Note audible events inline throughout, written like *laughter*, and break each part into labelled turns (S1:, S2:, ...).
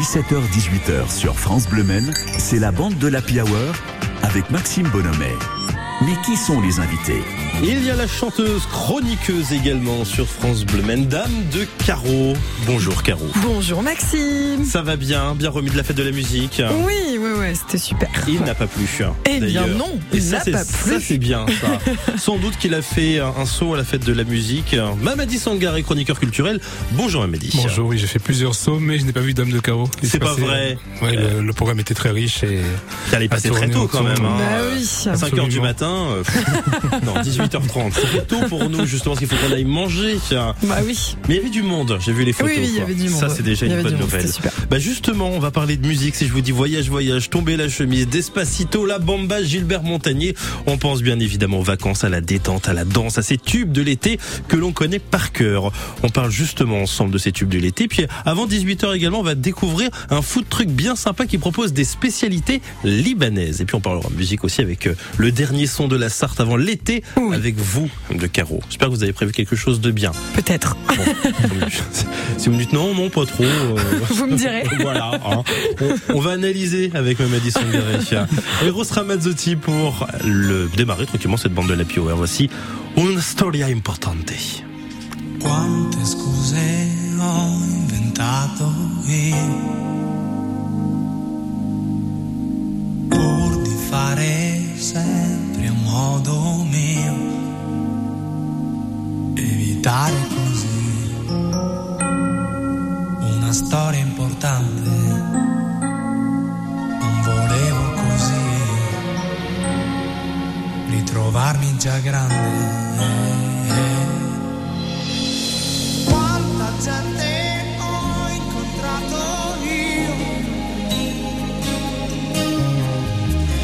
S1: 17h-18h sur France Bleu Men, c'est la bande de l'Happy Hour avec Maxime Bonhomet. Mais qui sont les invités?
S2: Il y a la chanteuse chroniqueuse également sur France Bleu Men, Dame de Caro. Bonjour Caro.
S3: Bonjour Maxime.
S2: Ça va bien, bien remis de la fête de la musique.
S3: Oui, c'était super.
S2: Il n'a pas plu.
S3: Eh bien non,
S2: Et
S3: il
S2: ça,
S3: n'a
S2: c'est-
S3: pas
S2: Ça
S3: plu.
S2: c'est bien ça. *laughs* Sans doute qu'il a fait un, saut à la fête de la musique. Mamadi Sangaré, chroniqueur culturel. Bonjour Mamadi.
S4: Bonjour, oui, j'ai fait plusieurs sauts, mais je n'ai pas vu Dame de Carreau.
S2: C'est pas
S4: passé-
S2: vrai.
S4: Ouais, le, le programme était très riche et
S2: T'allais passer très tôt quand même. Hein.
S3: Bah oui.
S2: À 5h du matin. euh, non, 18h30. C'est tôt pour nous justement parce qu'il faut qu'on aille manger.
S3: Bah oui.
S2: Mais il y avait du monde, j'ai vu les photos.
S3: Oui, oui, il y avait du monde.
S2: Ça, c'est déjà une bonne nouvelle. Bah justement, on va parler de musique. Si je vous dis voyage, voyage, tomber la chemise, Despacito, la bamba, Gilbert Montagnier, on pense bien évidemment aux vacances, à la détente, à la danse, à ces tubes de l'été que l'on connaît par cœur. On parle justement ensemble de ces tubes de l'été. Puis avant 18h également, on va découvrir un food truc bien sympa qui propose des spécialités libanaises. Et puis on parlera musique aussi avec euh, le dernier son de la Sarthe avant l'été
S3: Oui.
S2: avec vous, de Caro. J'espère que vous avez prévu quelque chose de bien.
S3: Peut-être.
S2: Bon, *laughs* si vous me dites non, non, pas trop. euh,
S3: Vous me direz. *laughs*
S2: voilà. hein. On, on va analyser avec Mamadi Sangaré. *laughs* Eros Ramazzotti pour le démarrer tranquillement cette bande de la Hour. Voici Una storia importante.
S5: Quante scuse ho inventato io pur di fare sempre a modo mio, evitare così una storia importante. Ritrovarmi già grande. Quanta gente ho incontrato io,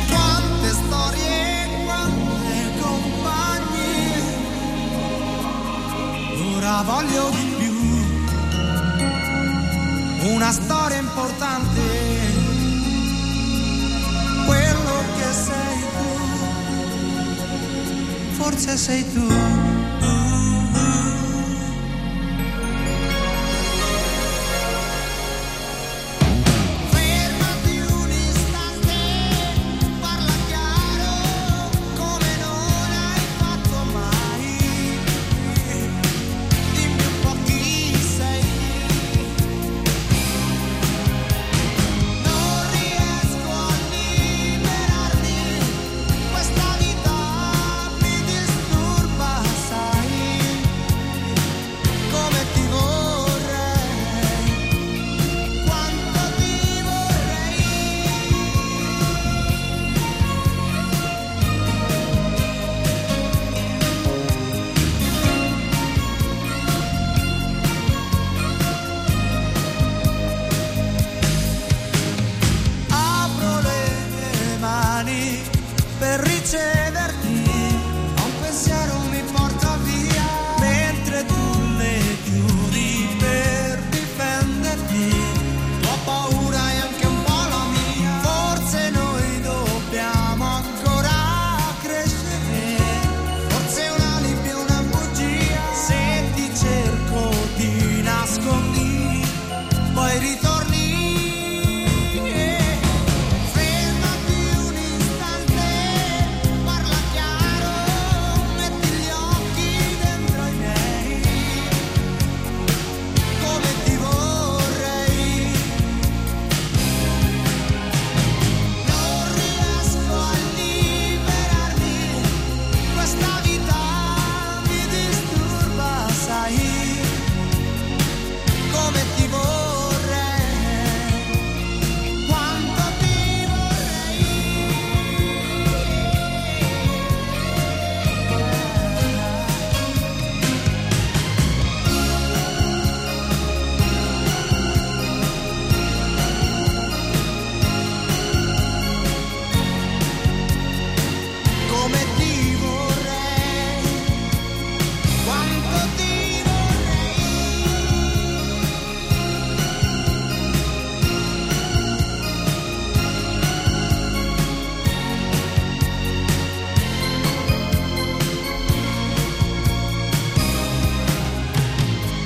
S5: quante storie, quante compagnie, ora voglio di più, una storia importante, etortze zaitu.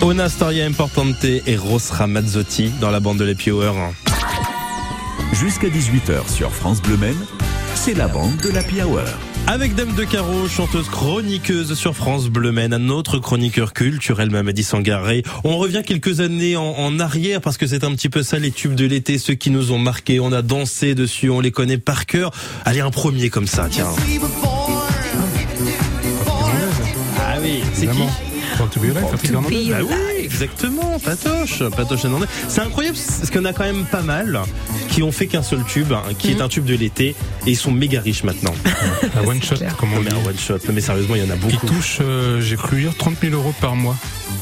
S5: Una
S2: Storia Importante et Ros Ramazzotti dans la bande de l'Happy Hour.
S1: Jusqu'à 18h sur France Bleu Men, c'est la bande de la Hour.
S2: Avec Dame de Carreau, chanteuse chroniqueuse sur France Bleu Men, un autre chroniqueur culturel, Mamadi Sangaré. On revient quelques années en, en arrière parce que c'est un petit peu ça les tubes de l'été, ceux qui nous ont marqués. On a dansé dessus, on les connaît par cœur. Allez, un premier comme ça, tiens. Ah oui, c'est qui?
S4: Évidemment. Born to be Alive, Patrick Hernandez.
S2: Ah oui, exactement, Patoche, Patoche Hernandez. C'est incroyable parce qu'on a quand même pas mal qui ont fait qu'un seul tube, hein, qui est un tube de l'été, et ils sont méga riches maintenant. *laughs*
S4: Un one shot,
S3: clair.
S4: comme on dit.
S2: un one shot, mais sérieusement, il y en a
S4: Qui
S2: beaucoup.
S4: touche, euh, j'ai cru lire, 30 000 euros par mois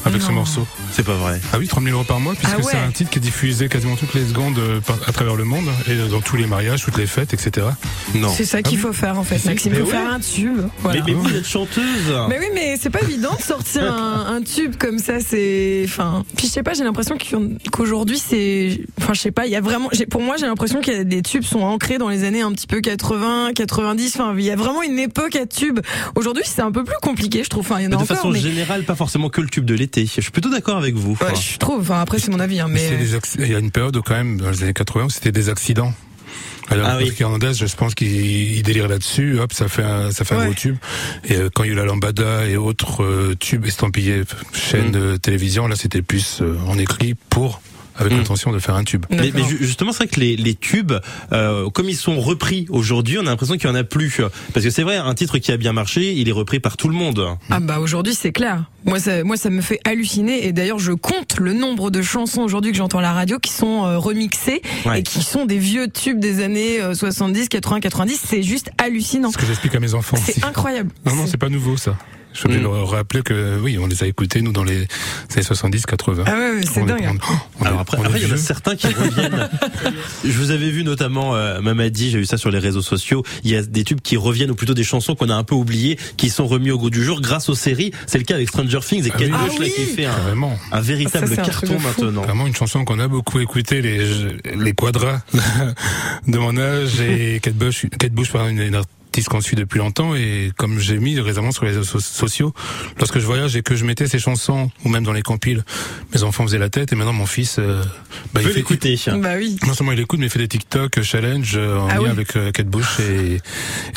S4: avec ce morceau.
S2: C'est pas vrai.
S4: Ah oui, 30 000 euros par mois, puisque
S3: Ah ouais.
S4: c'est un titre qui est diffusé quasiment toutes les secondes euh, à travers le monde, et dans tous les mariages, toutes les fêtes, etc.
S2: Non.
S3: C'est ça qu'il faut faire en fait, Maxime. Il faut
S2: ouais.
S3: faire un tube. Voilà.
S2: Mais, mais vous êtes chanteuse.
S3: Mais oui, mais c'est pas évident de sortir *laughs* un, un tube comme ça. C'est, enfin, puis je sais pas. J'ai l'impression qu'aujourd'hui c'est, enfin, je sais pas. Il y a vraiment, j'ai- pour moi, j'ai l'impression que des tubes sont ancrés dans les années un petit peu 80, 90. Enfin, il y a vraiment une époque à tubes. Aujourd'hui, c'est un peu plus compliqué, je trouve. Enfin, il y en a
S2: Mais de
S3: encore,
S2: façon
S3: mais
S2: générale, pas forcément que le tube de l'été. Je suis plutôt d'accord avec vous.
S3: Ouais, je trouve. Enfin, après, c'est mon avis, hein,
S4: C'est
S3: mais.
S4: Il y a une période où, quand même, dans les années 80, où c'était des accidents. Alors,
S2: Ah oui.
S4: Hernandez, je pense qu'il il délire là-dessus, hop, ça fait un, ça fait un gros tube. Et euh, quand il y a eu la lambada et autres euh, tubes estampillés, chaînes
S2: Mm.
S4: de télévision, là, c'était plus euh, en écrit pour, avec
S2: Mm.
S4: l'intention de faire un tube.
S2: Mais, mais justement, c'est vrai que les, les tubes, euh, comme ils sont repris aujourd'hui, on a l'impression qu'il y en a plus. Parce que c'est vrai, un titre qui a bien marché, il est repris par tout le monde.
S3: Ah bah aujourd'hui c'est clair. Moi ça, moi ça me fait halluciner et d'ailleurs je compte le nombre de chansons aujourd'hui que j'entends à la radio qui sont euh, remixées
S2: Ouais.
S3: et qui sont des vieux tubes des années euh, 70, 80, 90. C'est juste hallucinant.
S4: Ce que j'explique à mes enfants.
S3: C'est incroyable.
S4: Non, non,
S3: c'est
S4: pas nouveau, ça. Je suis obligé
S2: Mm.
S4: de leur rappeler que, oui, on les a écoutés, nous, dans les années 70, 80.
S3: Ah ouais, c'est
S4: On est-
S3: dingue.
S4: on- on est-
S2: Alors après,
S4: on
S2: il y en a certains qui reviennent. *laughs* Je vous avais vu notamment, euh, Mamadi, j'ai vu ça sur les réseaux sociaux. Il y a des tubes qui reviennent, ou plutôt des chansons qu'on a un peu oubliées, qui sont remis au goût du jour grâce aux séries. C'est le cas avec Stranger Things et
S4: Ah oui.
S2: Bush
S3: Ah
S2: là
S3: oui.
S2: qui fait un,
S4: Carrément.
S2: un véritable
S3: Ça, un
S2: carton
S3: fou.
S2: maintenant.
S4: Vraiment une chanson qu'on a beaucoup écoutée, les, les quadras *laughs* de mon âge et Kate Bush, Kate Bush par une, une artiste qu'on suit depuis longtemps et comme j'ai mis récemment sur les réseaux so- sociaux, lorsque je voyage et que je mettais ces chansons ou même dans les compiles, mes enfants faisaient la tête et maintenant mon fils, euh, bah, il fait,
S2: l'écouter.
S3: Bah oui.
S4: non seulement il écoute mais il fait des TikTok euh, challenge euh, en
S3: Ah
S4: lien
S3: oui.
S4: avec euh, Kate Bush et,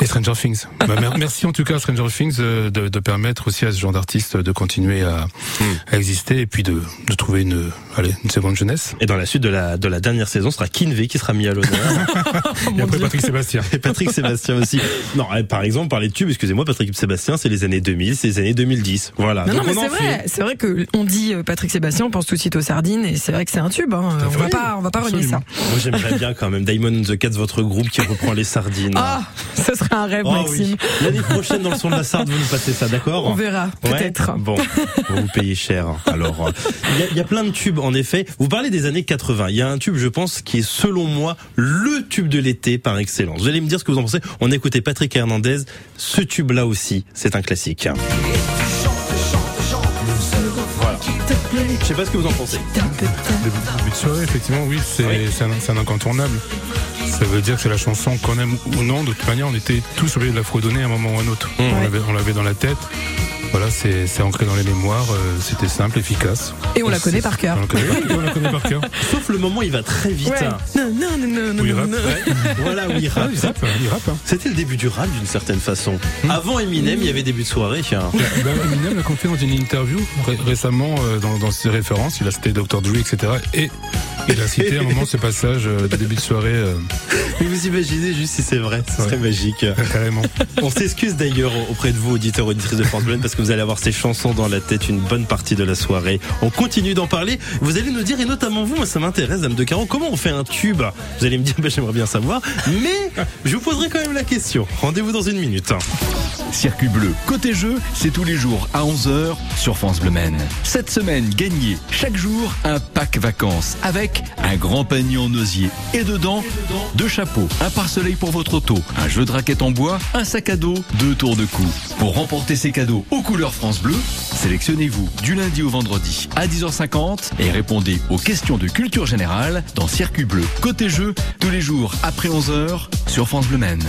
S4: et Stranger Things. Bah, mer- *laughs* merci en tout cas à Stranger Things euh, de, de permettre aussi à ce genre d'artistes de continuer à,
S2: Hmm.
S4: à exister et puis de, de trouver une, allez, une seconde jeunesse.
S2: Et dans la suite de la, de la dernière saison, ce sera Kinvey qui sera mis à l'honneur. *laughs*
S3: Oh,
S4: Et après. Patrick Sébastien.
S2: Et Patrick Sébastien aussi. *laughs* Non, eh, par exemple, parler de tube, excusez-moi, Patrick Sébastien, c'est les années 2000, c'est les années 2010. Voilà.
S3: Non, non, mais c'est vrai, c'est vrai que on dit euh, Patrick Sébastien, on pense tout de suite aux sardines, et c'est vrai que c'est un tube. Hein. On va
S4: Oui,
S3: pas, on va pas renier ça.
S2: Moi, j'aimerais bien quand même Diamond and the Cats, votre groupe qui reprend les sardines.
S3: Ah, ce serait un rêve,
S2: Oh
S3: Maxime.
S2: oui. L'année prochaine, dans le son de la Sarde, vous nous passez ça, d'accord
S3: On verra,
S2: Ouais
S3: peut-être.
S2: Bon, vous payez cher. Alors, il y, a- il y a plein de tubes, en effet. Vous parlez des années 80. Il y a un tube, je pense, qui est selon moi le tube de l'été par excellence. Vous allez me dire ce que vous en pensez. On a écouté Patrick Hernandez. Ce tube-là aussi, c'est un classique. Voilà. Je sais pas ce que vous en pensez.
S4: Début, début de soirée, effectivement, oui, c'est
S2: Oui.
S4: un, incontournable. Ça veut dire que c'est la chanson qu'on aime ou non. De toute manière, on était tous obligés de la fredonner à un moment ou à un autre.
S2: Mmh.
S4: On l'avait dans la tête. Voilà, c'est ancré dans les mémoires. euh, C'était simple, efficace.
S3: Et on la connaît par cœur.
S4: On la connaît, oui, on la connaît par cœur. *laughs*
S2: Sauf le moment, il va très vite.
S3: Ouais.
S2: hein.
S3: Non, non, non, non, non, *laughs*
S4: Oui, rap.
S3: non.
S2: Voilà où il
S4: Ah,
S2: rappe.
S4: il rappe, il rappe. Hein.
S2: C'était le début du rap d'une certaine façon. Avant Eminem, il y avait début de soirée.
S4: Ben, Eminem l'a confié dans une interview ré- récemment euh, dans, dans ses références. Il a cité Dr. Dre, etc. Et il a cité à un moment ce passage euh, de début de soirée, euh,
S2: Mais vous imaginez juste si c'est vrai, ce serait magique.
S4: carrément.
S2: On s'excuse d'ailleurs auprès de vous, auditeurs, auditrices de France Bleu, parce que vous allez avoir ces chansons dans la tête une bonne partie de la soirée. On continue d'en parler. Vous allez nous dire, et notamment vous, moi ça m'intéresse, Dame de Caron, comment on fait un tube? Vous allez me dire, *laughs* bah, j'aimerais bien savoir, mais je vous poserai quand même la question. Rendez-vous dans une minute.
S1: Circuit bleu, côté jeu, c'est tous les jours à 11h sur France Bleu Men. Cette semaine, gagnez chaque jour un pack vacances avec un grand panier en osier et dedans deux chapeaux, un pare-soleil pour votre auto, un jeu de raquettes en bois, un sac à dos, deux tours de cou. Pour remporter ces cadeaux aux couleurs France Bleu, sélectionnez-vous du lundi au vendredi à 10h50 et répondez aux questions de culture générale dans Circuit bleu, côté jeu, tous les jours après 11h sur France Bleu Men.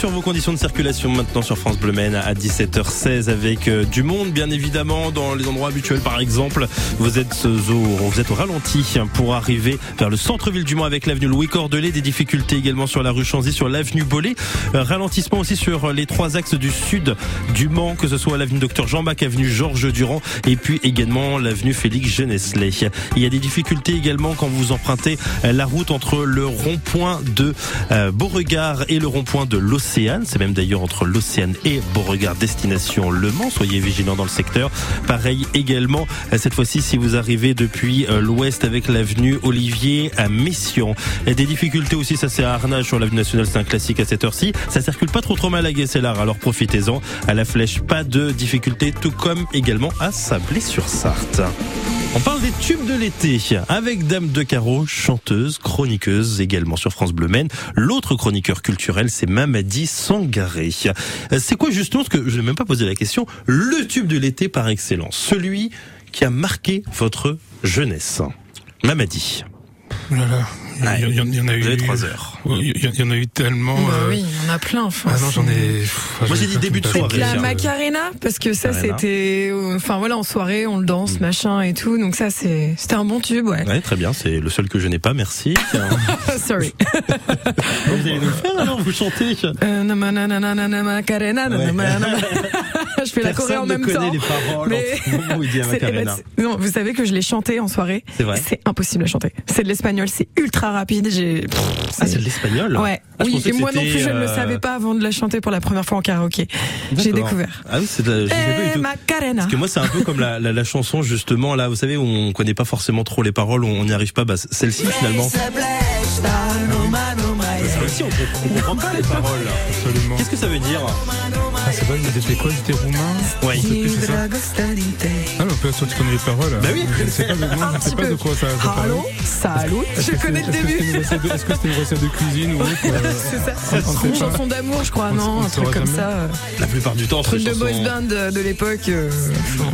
S2: Sur vos conditions de circulation maintenant sur France Bleu Maine à 17h16 avec euh, du monde bien évidemment dans les endroits habituels par exemple. Vous êtes au, vous êtes au ralenti pour arriver vers le centre-ville du Mans avec l'avenue Louis Cordelet des difficultés également sur la rue Chanzy sur l'avenue Bollé. Euh, ralentissement aussi sur les trois axes du sud du Mans que ce soit l'avenue Docteur Jean Bach avenue Georges Durand et puis également l'avenue Félix Genesley. Il y a des difficultés également quand vous empruntez euh, la route entre le rond-point de euh, Beauregard et le rond-point de C'est même d'ailleurs entre l'Océane et Beauregard, destination Le Mans. Soyez vigilants dans le secteur. Pareil également, cette fois-ci, si vous arrivez depuis euh, l'ouest avec l'avenue Olivier à Mission. Des difficultés aussi, ça c'est à Arnage sur l'avenue nationale, c'est un classique à cette heure-ci. Ça circule pas trop trop mal à Guesselard, alors profitez-en. À la flèche, pas de difficultés, tout comme également à Sablé-sur-Sarthe. On parle des tubes de l'été avec Dame de Carreau, chanteuse, chroniqueuse également sur France Bleu Maine. L'autre chroniqueur culturel, c'est Mamadi Sangaré. Euh, C'est quoi justement, parce que je n'ai même pas posé la question, le tube de l'été par excellence, celui qui a marqué votre jeunesse Mamadi.
S4: Oh. Il y,
S2: Ouais.
S4: il y en- il y en a eu.
S2: Vous avez trois heures.
S4: Il y, en a eu tellement.
S3: Bah
S4: euh,
S3: oui, il y en a plein. Enfin,
S4: Ah non, j'en ai.
S3: c'est-
S4: pff,
S2: Moi, j'ai dit début de soirée.
S3: La. Macarena, parce que ça c'était, enfin voilà, en soirée on le danse, machin et tout, donc ça c'est, c'était un bon tube, ouais.
S2: Ouais, très bien, c'est le seul que je n'ai pas, merci. *laughs*
S3: Sorry.
S2: vous allez nous le faire alors, vous chantez
S3: Macarena. Je fais la choré en même temps.
S2: les paroles
S3: Mais-
S2: moment où il dit *laughs* Macarena.
S3: non, vous savez que je l'ai chanté en soirée.
S2: C'est vrai
S3: C'est impossible à chanter. C'est de l'espagnol, c'est ultra rapide. J'ai.
S2: Ah, c'est de l'espagnol
S3: Ouais.
S2: Ah, je
S3: oui. Et moi non plus, je ne le
S2: euh,
S3: savais pas avant de la chanter pour la première fois en karaoké. J'ai découvert.
S2: Ah oui, c'est de- du
S3: Eh. Macarena.
S2: Parce que moi, c'est un peu comme la, la, la chanson, justement, là, vous savez, où on connaît pas forcément trop les paroles, on n'y arrive pas. Bah, celle-ci, finalement. Celle-ci, on, comprend- on comprend pas les paroles.
S4: Absolument.
S2: Qu'est-ce que ça veut dire
S4: Ah, c'est vrai, ils étaient quoi Ils étaient roumains ça. Ah, mais on peut sûr que tu connais les paroles.
S2: Bah oui.
S4: Je sais pas, de- non, je sais pas de quoi ça, ça parle.
S3: Allô, salut.
S4: Est-ce
S3: Je
S4: que
S3: connais le
S4: est-ce que
S3: début.
S4: c'était une recette de- Est-ce que c'était une recette de cuisine ou autre euh, *laughs*
S3: C'est ça. Une
S4: pas.
S3: chanson d'amour, je crois,
S4: On-
S3: non,
S4: on
S3: un truc comme ça. euh,
S2: La plupart du temps,
S3: Truc de boys band de, l'époque. euh,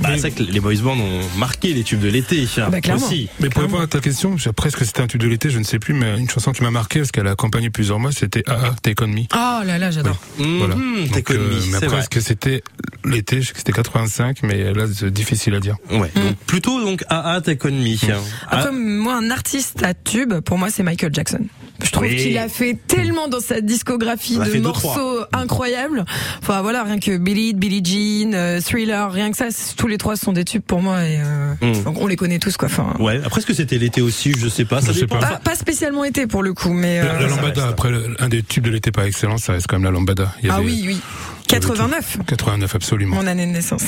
S2: Bah, c'est vrai que les boys bands ont marqué les tubes de l'été.
S3: Bah, clairement.
S2: Aussi.
S4: Mais pour répondre à ta question, je- presque c'était un tube de l'été, je ne sais plus, mais une chanson qui m'a marqué parce qu'elle a accompagné plusieurs mois, c'était Ah, Take On Me.
S3: Oh là là, j'adore.
S4: Voilà.
S2: Mhm,
S4: Donc,
S2: t'es
S4: après,
S2: vrai.
S4: est-ce que c'était l'été Je sais que c'était 85, mais là, c'est difficile à dire.
S2: Ouais.
S3: Mm.
S2: Donc plutôt donc AA On Me.
S3: Après,
S2: Ah,
S3: moi, un artiste à tube, pour moi, c'est Michael Jackson. Je trouve
S2: Oui.
S3: qu'il a fait tellement dans sa discographie de
S2: deux,
S3: morceaux incroyables. Enfin voilà, rien que Billy, Billie Jean, euh, Thriller, rien que ça, tous les trois sont des tubes pour moi et euh,
S2: Mm.
S3: donc on les connaît tous quoi. Enfin,
S2: Ouais. Après, est-ce que c'était l'été aussi? Je sais pas. Ça
S4: Je sais pas.
S3: pas, pas spécialement été pour le coup, mais
S4: La-
S3: euh,
S4: la
S2: ça
S4: lambada, après, le- un des tubes de l'été par excellence, ça reste quand même la lambada. Il y
S3: ah
S4: avait-
S3: oui, oui, 89,
S4: 89, absolument.
S3: mon année de naissance.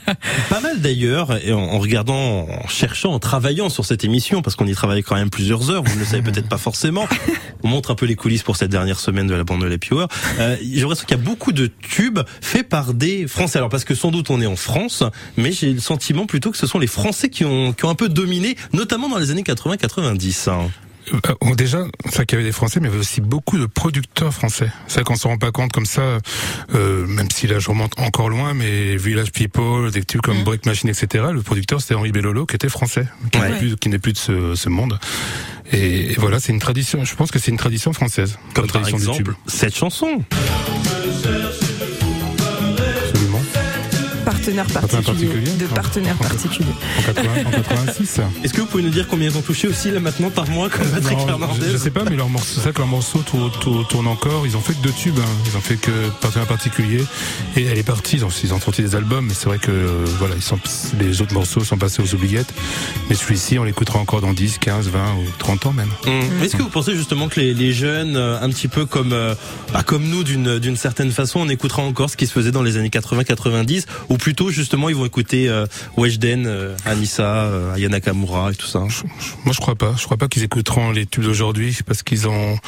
S3: *laughs*
S2: Pas mal d'ailleurs, et en, regardant, en cherchant, en travaillant sur cette émission, parce qu'on y travaille quand même plusieurs heures, vous ne le savez peut-être pas forcément. *laughs* On montre un peu les coulisses pour cette dernière semaine de la bande de la Hour. Euh, j'ai l'impression qu'il y a beaucoup de tubes faits par des Français. Alors parce que sans doute on est en France, mais j'ai le sentiment plutôt que ce sont les Français qui ont, qui ont un peu dominé, notamment dans les années 80-90.
S4: Euh, bon, déjà, c'est vrai qu'il y avait des Français, mais il y avait aussi beaucoup de producteurs français. C'est vrai qu'on se rend pas compte comme ça, euh, même si là je remonte encore loin, mais Village People, des tubes comme
S3: Mhm.
S4: Break Machine, etc. Le producteur c'était Henri Bellolo, qui était français, qui
S2: Ouais.
S4: n'est plus, qui n'est plus de ce, ce monde. Et, et voilà, c'est une tradition. Je pense que c'est une tradition française,
S2: Comme
S4: la
S2: par
S4: tradition du
S2: exemple
S4: tube.
S2: cette chanson.
S3: Partenaire
S4: Partenaire
S3: particulier,
S4: particulier
S3: de
S4: Ah.
S3: partenaire
S4: Ah.
S3: particulier.
S4: En, 80 en 86. *laughs*
S2: Est-ce que vous pouvez nous dire combien ils ont touché aussi là maintenant par mois comme Patrick
S4: Non,
S2: Hernandez
S4: je, sais pas, mais leur morceau, c'est ça que leur morceau tourne, tourne- tourne encore. Ils ont fait que deux tubes. hein. Ils ont fait que partenaire particulier. Et elle est partie. Ils ont, ils ont sorti des albums, mais c'est vrai que euh, voilà, ils sont, les autres morceaux sont passés aux oubliettes. Mais celui-ci, on l'écoutera encore dans 10, 15, 20 ou 30 ans même.
S2: Hum. Est-ce que vous pensez justement que les, les jeunes, euh, un petit peu comme euh, bah, comme nous d'une d'une certaine façon, on écoutera encore ce qui se faisait dans les années 80-90, ou plutôt justement ils vont écouter euh, Weshden, euh, Anissa, euh, Aya Nakamura et tout ça.
S4: Je- je- Moi, je crois pas. Je crois pas qu'ils écouteront les tubes d'aujourd'hui parce qu'ils ont.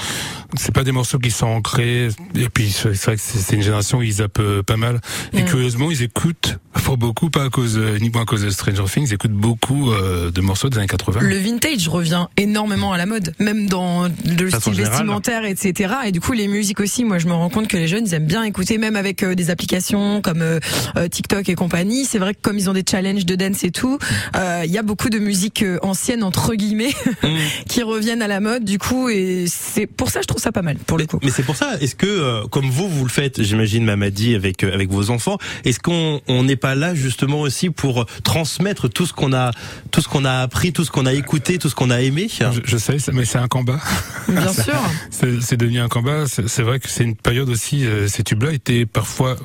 S4: C'est pas des morceaux qui sont ancrés. Et puis, c'est vrai que c'est une génération où ils zappent euh, pas mal. Et
S3: Mm.
S4: curieusement, ils écoutent pour beaucoup, pas à cause euh, uniquement à cause de Stranger Things, ils écoutent beaucoup euh, de morceaux des années 80.
S3: Le vintage revient énormément à la mode, même dans le style vestimentaire, etc. Et du coup, les musiques aussi, moi, je me rends compte que les jeunes, ils aiment bien écouter, même avec euh, des applications comme TikTok et compagnie. C'est vrai que comme ils ont des challenges de dance et tout, euh, il y a beaucoup de musique euh, ancienne entre guillemets *laughs* qui reviennent à la mode du coup et c'est pour ça je trouve ça pas mal pour le
S2: Mais,
S3: coup.
S2: mais c'est pour ça. Est-ce que, euh, comme vous, vous le faites, j'imagine, Mamadi, avec euh, avec vos enfants, est-ce qu'on on n'est pas là justement aussi pour transmettre tout ce qu'on a, tout ce qu'on a appris, tout ce qu'on a écouté, tout ce qu'on a aimé?
S4: Je, je sais, mais c'est un combat.
S3: Bien *laughs* sûr.
S4: C'est devenu un combat. C'est c'est vrai que c'est une période aussi. euh, ces tubes-là étaient parfois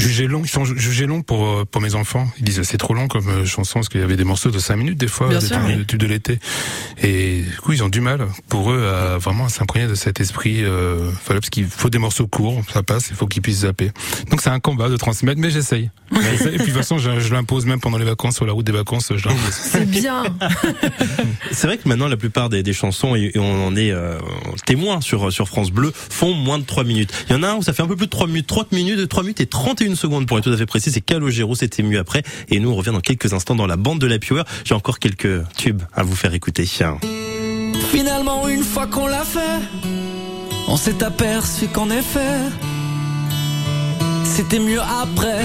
S4: jugés longs. Ils sont ju- jugés longs pour euh, pour mes enfants. Ils disent c'est trop long comme euh, chanson parce qu'il y avait des morceaux de 5 minutes des fois,
S3: Bien
S4: des
S3: sûr, oui.
S4: de l'été. Et du coup ils ont du mal pour eux à vraiment s'imprégner de cet esprit. Euh, voilà, parce qu'il faut des morceaux courts, ça passe. Il faut qu'ils puissent zapper. Donc c'est un combat de transmettre, mais j'essaye. J'essaye. Et puis de toute façon je, je l'impose même pendant les vacances sur la route des vacances. Je l'impose. *laughs*
S3: C'est bien. *laughs*
S2: C'est vrai que maintenant la plupart des, des chansons et, et on en est euh, témoin sur sur France Bleu font moins de 3 minutes. Il y en a un où ça fait un peu plus de 3 minutes, 30 minutes, 3 minutes et 31 secondes pour être tout à fait précis, c'est Calogero, c'était mieux après et nous on revient dans quelques instants dans la bande de la Power. J'ai encore quelques tubes à vous faire écouter.
S6: Finalement, une fois qu'on l'a fait, on s'est aperçu qu'en effet, c'était mieux après.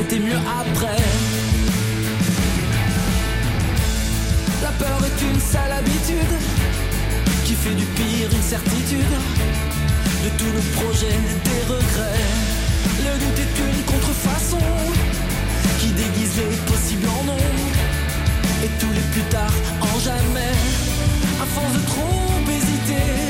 S6: c'était mieux après. La peur est une sale habitude qui fait du pire une certitude. De tout le projet, des regrets. Le doute est une contrefaçon qui déguise les possibles en non. Et tous les plus tard en jamais. À force de trop hésiter,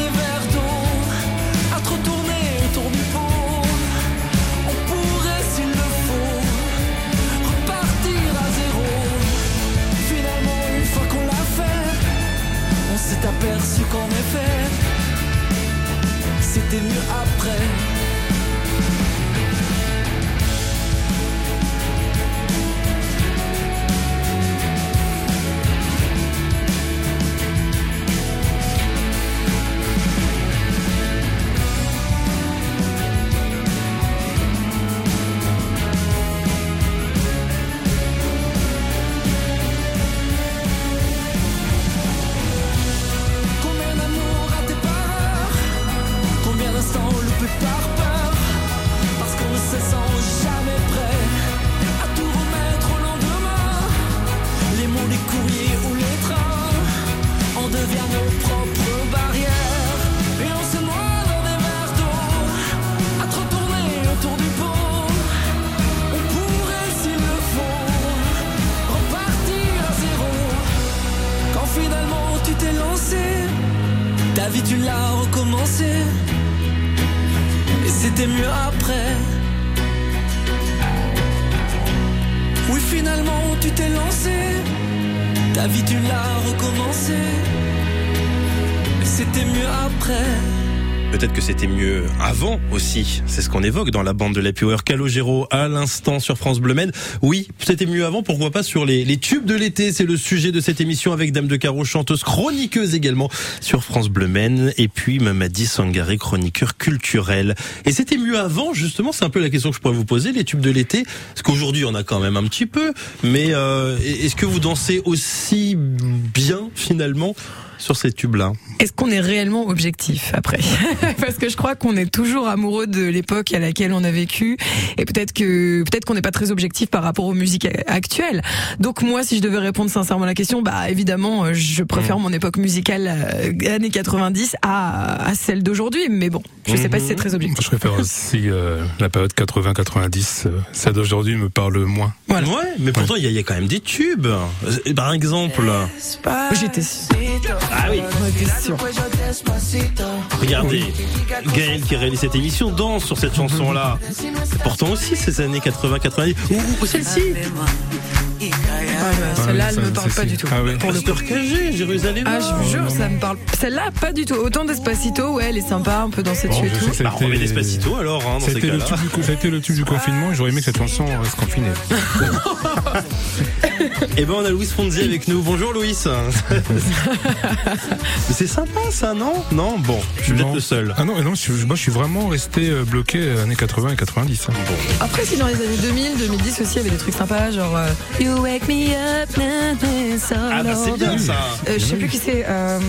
S6: des Aperçu qu'en effet C'était mieux après
S2: C'est ce qu'on évoque dans la bande de la Power. Calogero à l'instant sur France Bleu Maine. Oui, c'était mieux avant. Pourquoi pas sur les, tubes de l'été. C'est le sujet de cette émission avec Dame de Carreau, chanteuse, chroniqueuse également sur France Bleu Maine. Et puis Mamadi Sangaré, chroniqueur culturel. Et c'était mieux avant, justement. C'est un peu la question que je pourrais vous poser. Les tubes de l'été. Parce qu'aujourd'hui, on a quand même un petit peu. Mais euh, est-ce que vous dansez aussi bien finalement sur ces tubes-là
S3: Est-ce qu'on est réellement objectif après *laughs* Parce que je crois qu'on est toujours amoureux de l'époque à laquelle on a vécu et peut-être que peut-être qu'on n'est pas très objectif par rapport aux musiques actuelles. Donc moi, si je devais répondre sincèrement à la question, bah évidemment, euh, je préfère mon époque musicale euh, années 90 à, à celle d'aujourd'hui. Mais bon, je sais pas si c'est très objectif.
S4: Je préfère *laughs* aussi euh, la période 80-90. euh, Celle d'aujourd'hui me parle moins.
S3: Voilà.
S2: Ouais, mais pourtant il y, y a quand même des tubes. Par exemple,
S3: J'étais
S2: ah oui, regardez, Gaël qui réalise cette émission danse sur cette chanson-là. Pourtant aussi ces années 80-90. Ou, ou celle-ci,
S3: Ah, bah, Celle-là, elle
S4: ça,
S3: me parle pas du tout.
S4: Ah ouais.
S3: Pour le.
S2: Pasteur KG, Jérusalem.
S3: Ah, je vous jure, ça me parle. Celle-là, pas du tout. Autant Despacito, ouais, elle est sympa, un peu dans cette
S4: Bon,
S3: et tout.
S4: que ça a
S2: Bah, on Despacito alors, hein, dans ces
S4: été le
S2: cas-là.
S4: tube du, le tube confinement et j'aurais aimé que cette chanson reste confinée. *laughs*
S2: Eh ben on a Louis Fonzi avec nous. Bonjour Louis. *laughs* Mais c'est sympa ça, non? Non, bon, je suis peut-être le seul.
S4: Ah non, non, je, moi je suis vraiment resté euh, bloqué euh, années 80 et 90. hein.
S3: Après, si dans les années 2000, 2010 aussi, il y avait des trucs sympas, genre euh, You wake me up,
S2: Ah bah c'est bien ça.
S3: Euh, je sais plus qui c'est. Euh,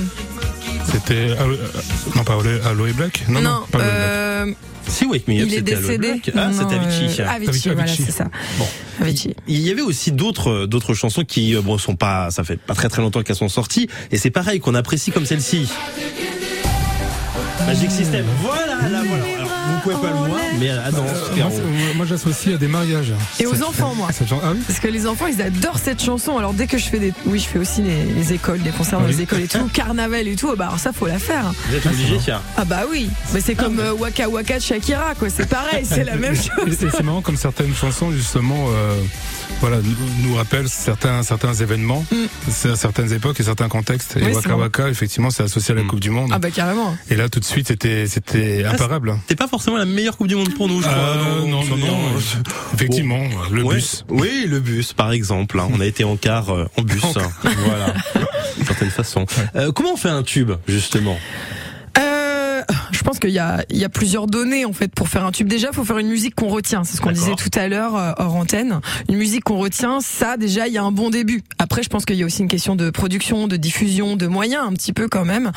S4: C'était. Alo- euh, non, pas Aloe, Aloe Black? Non, non, pas Aloe Black.
S3: euh,
S2: Si Wake Me Up,
S3: il est
S2: c'était Aloe
S3: décédé.
S2: Black. Ah,
S3: Non,
S2: c'était Avicii.
S3: euh, Avicii,
S4: Avicii,
S3: voilà,
S4: Avicii.
S3: c'est ça.
S2: Bon.
S3: Avicii.
S2: Il y avait aussi d'autres d'autres chansons qui euh, bon sont pas ça fait pas très très longtemps qu'elles sont sorties et c'est pareil qu'on apprécie comme celle-ci. Magic System. Voilà, là voilà. Vous pouvez pas le voir mais.
S4: Euh, moi, j'associe à des mariages.
S3: Et aux enfants, moi.
S4: Ah oui
S3: Parce que les enfants, ils adorent cette chanson. Alors dès que je fais des, oui, je fais aussi les, les écoles, des concerts dans
S4: Ah oui.
S3: les écoles et tout, *laughs* carnaval et tout. Bah alors ça, faut la faire.
S2: Vous êtes obligé tiens.
S3: Ah bah oui. Mais c'est comme euh, Waka Waka de Shakira, quoi. C'est pareil, c'est la *laughs* même chose.
S4: et c'est marrant comme certaines chansons justement euh, voilà, nous, nous rappellent certains, certains événements,
S3: Mm.
S4: certaines époques et certains contextes. Et
S3: Oui,
S4: Waka. Waka, effectivement, c'est associé à la
S2: Mm.
S4: Coupe du Monde.
S3: Ah bah carrément.
S4: Et là, tout de suite, c'était c'était imparable.
S2: C'est pas forcément la meilleure Coupe du Monde pour nous, je crois.
S4: Euh, non, non, non.
S2: euh,
S4: Effectivement, le
S2: Ouais.
S4: bus.
S2: Oui, le bus, par exemple. hein. On a été en car euh, en bus. hein. voilà. *laughs* D'une certaine façon. Euh, comment on fait un tube, justement?
S3: Je pense qu'il y a, il y a plusieurs données en fait pour faire un tube. Déjà, il faut faire une musique qu'on retient. C'est ce qu'on disait tout à l'heure euh, hors antenne. Une musique qu'on retient, ça déjà, il y a un bon début. Après, je pense qu'il y a aussi une question de production, de diffusion, de moyens un petit peu quand même.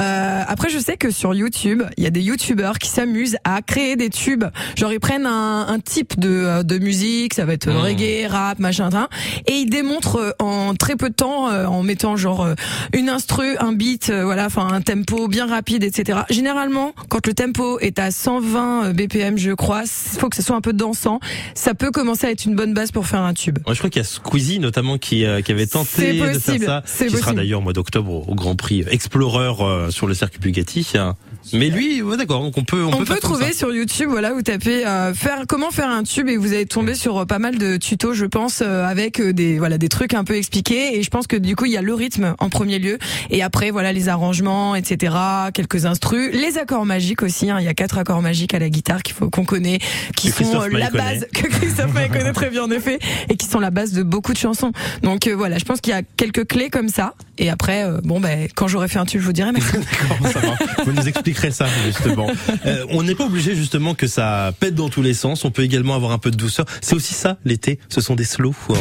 S3: Euh, après, je sais que sur YouTube, il y a des YouTubeurs qui s'amusent à créer des tubes. Genre, ils prennent un, un type de, euh, de musique, ça va être
S2: Mmh.
S3: reggae, rap, machin, tin, et ils démontrent euh, en très peu de temps, euh, en mettant genre une instru, un beat, voilà, enfin un tempo bien rapide, etc. Généralement, quand le tempo est à 120 BPM, je crois, il faut que ce soit un peu dansant. Ça peut commencer à être une bonne base pour faire un tube.
S2: Moi, je crois qu'il y a Squeezy notamment qui, euh, qui avait tenté de faire ça. Qui sera d'ailleurs au mois d'octobre au, au Grand Prix Explorer euh, sur le circuit Bugatti. hein. Mais lui, ouais, d'accord, donc on peut on,
S3: On,
S2: peut,
S3: trouver sur YouTube, voilà, vous tapez euh, faire comment faire un tube et vous allez tomber sur euh, pas mal de tutos, je pense, euh, avec euh, des voilà des trucs un peu expliqués. Et je pense que du coup il y a le rythme en premier lieu et après voilà les arrangements, etc. Quelques instrus, les accords magiques aussi. hein. Il y a quatre accords magiques à la guitare qu'il faut qu'on connaît, qui
S2: Que
S3: sont euh, la base *laughs* que Christophe connaît très bien en effet et qui sont la base de beaucoup de chansons. Donc euh, voilà, je pense qu'il y a quelques clés comme ça. Et après, euh, bon ben quand j'aurai fait un tube, je vous dirai. Mais *laughs*
S2: D'accord, ça va. Vous nous expliquerez ça justement. Euh, on n'est pas obligé justement que ça pète dans tous les sens. On peut également avoir un peu de douceur. C'est aussi ça l'été. Ce sont des slow. hein.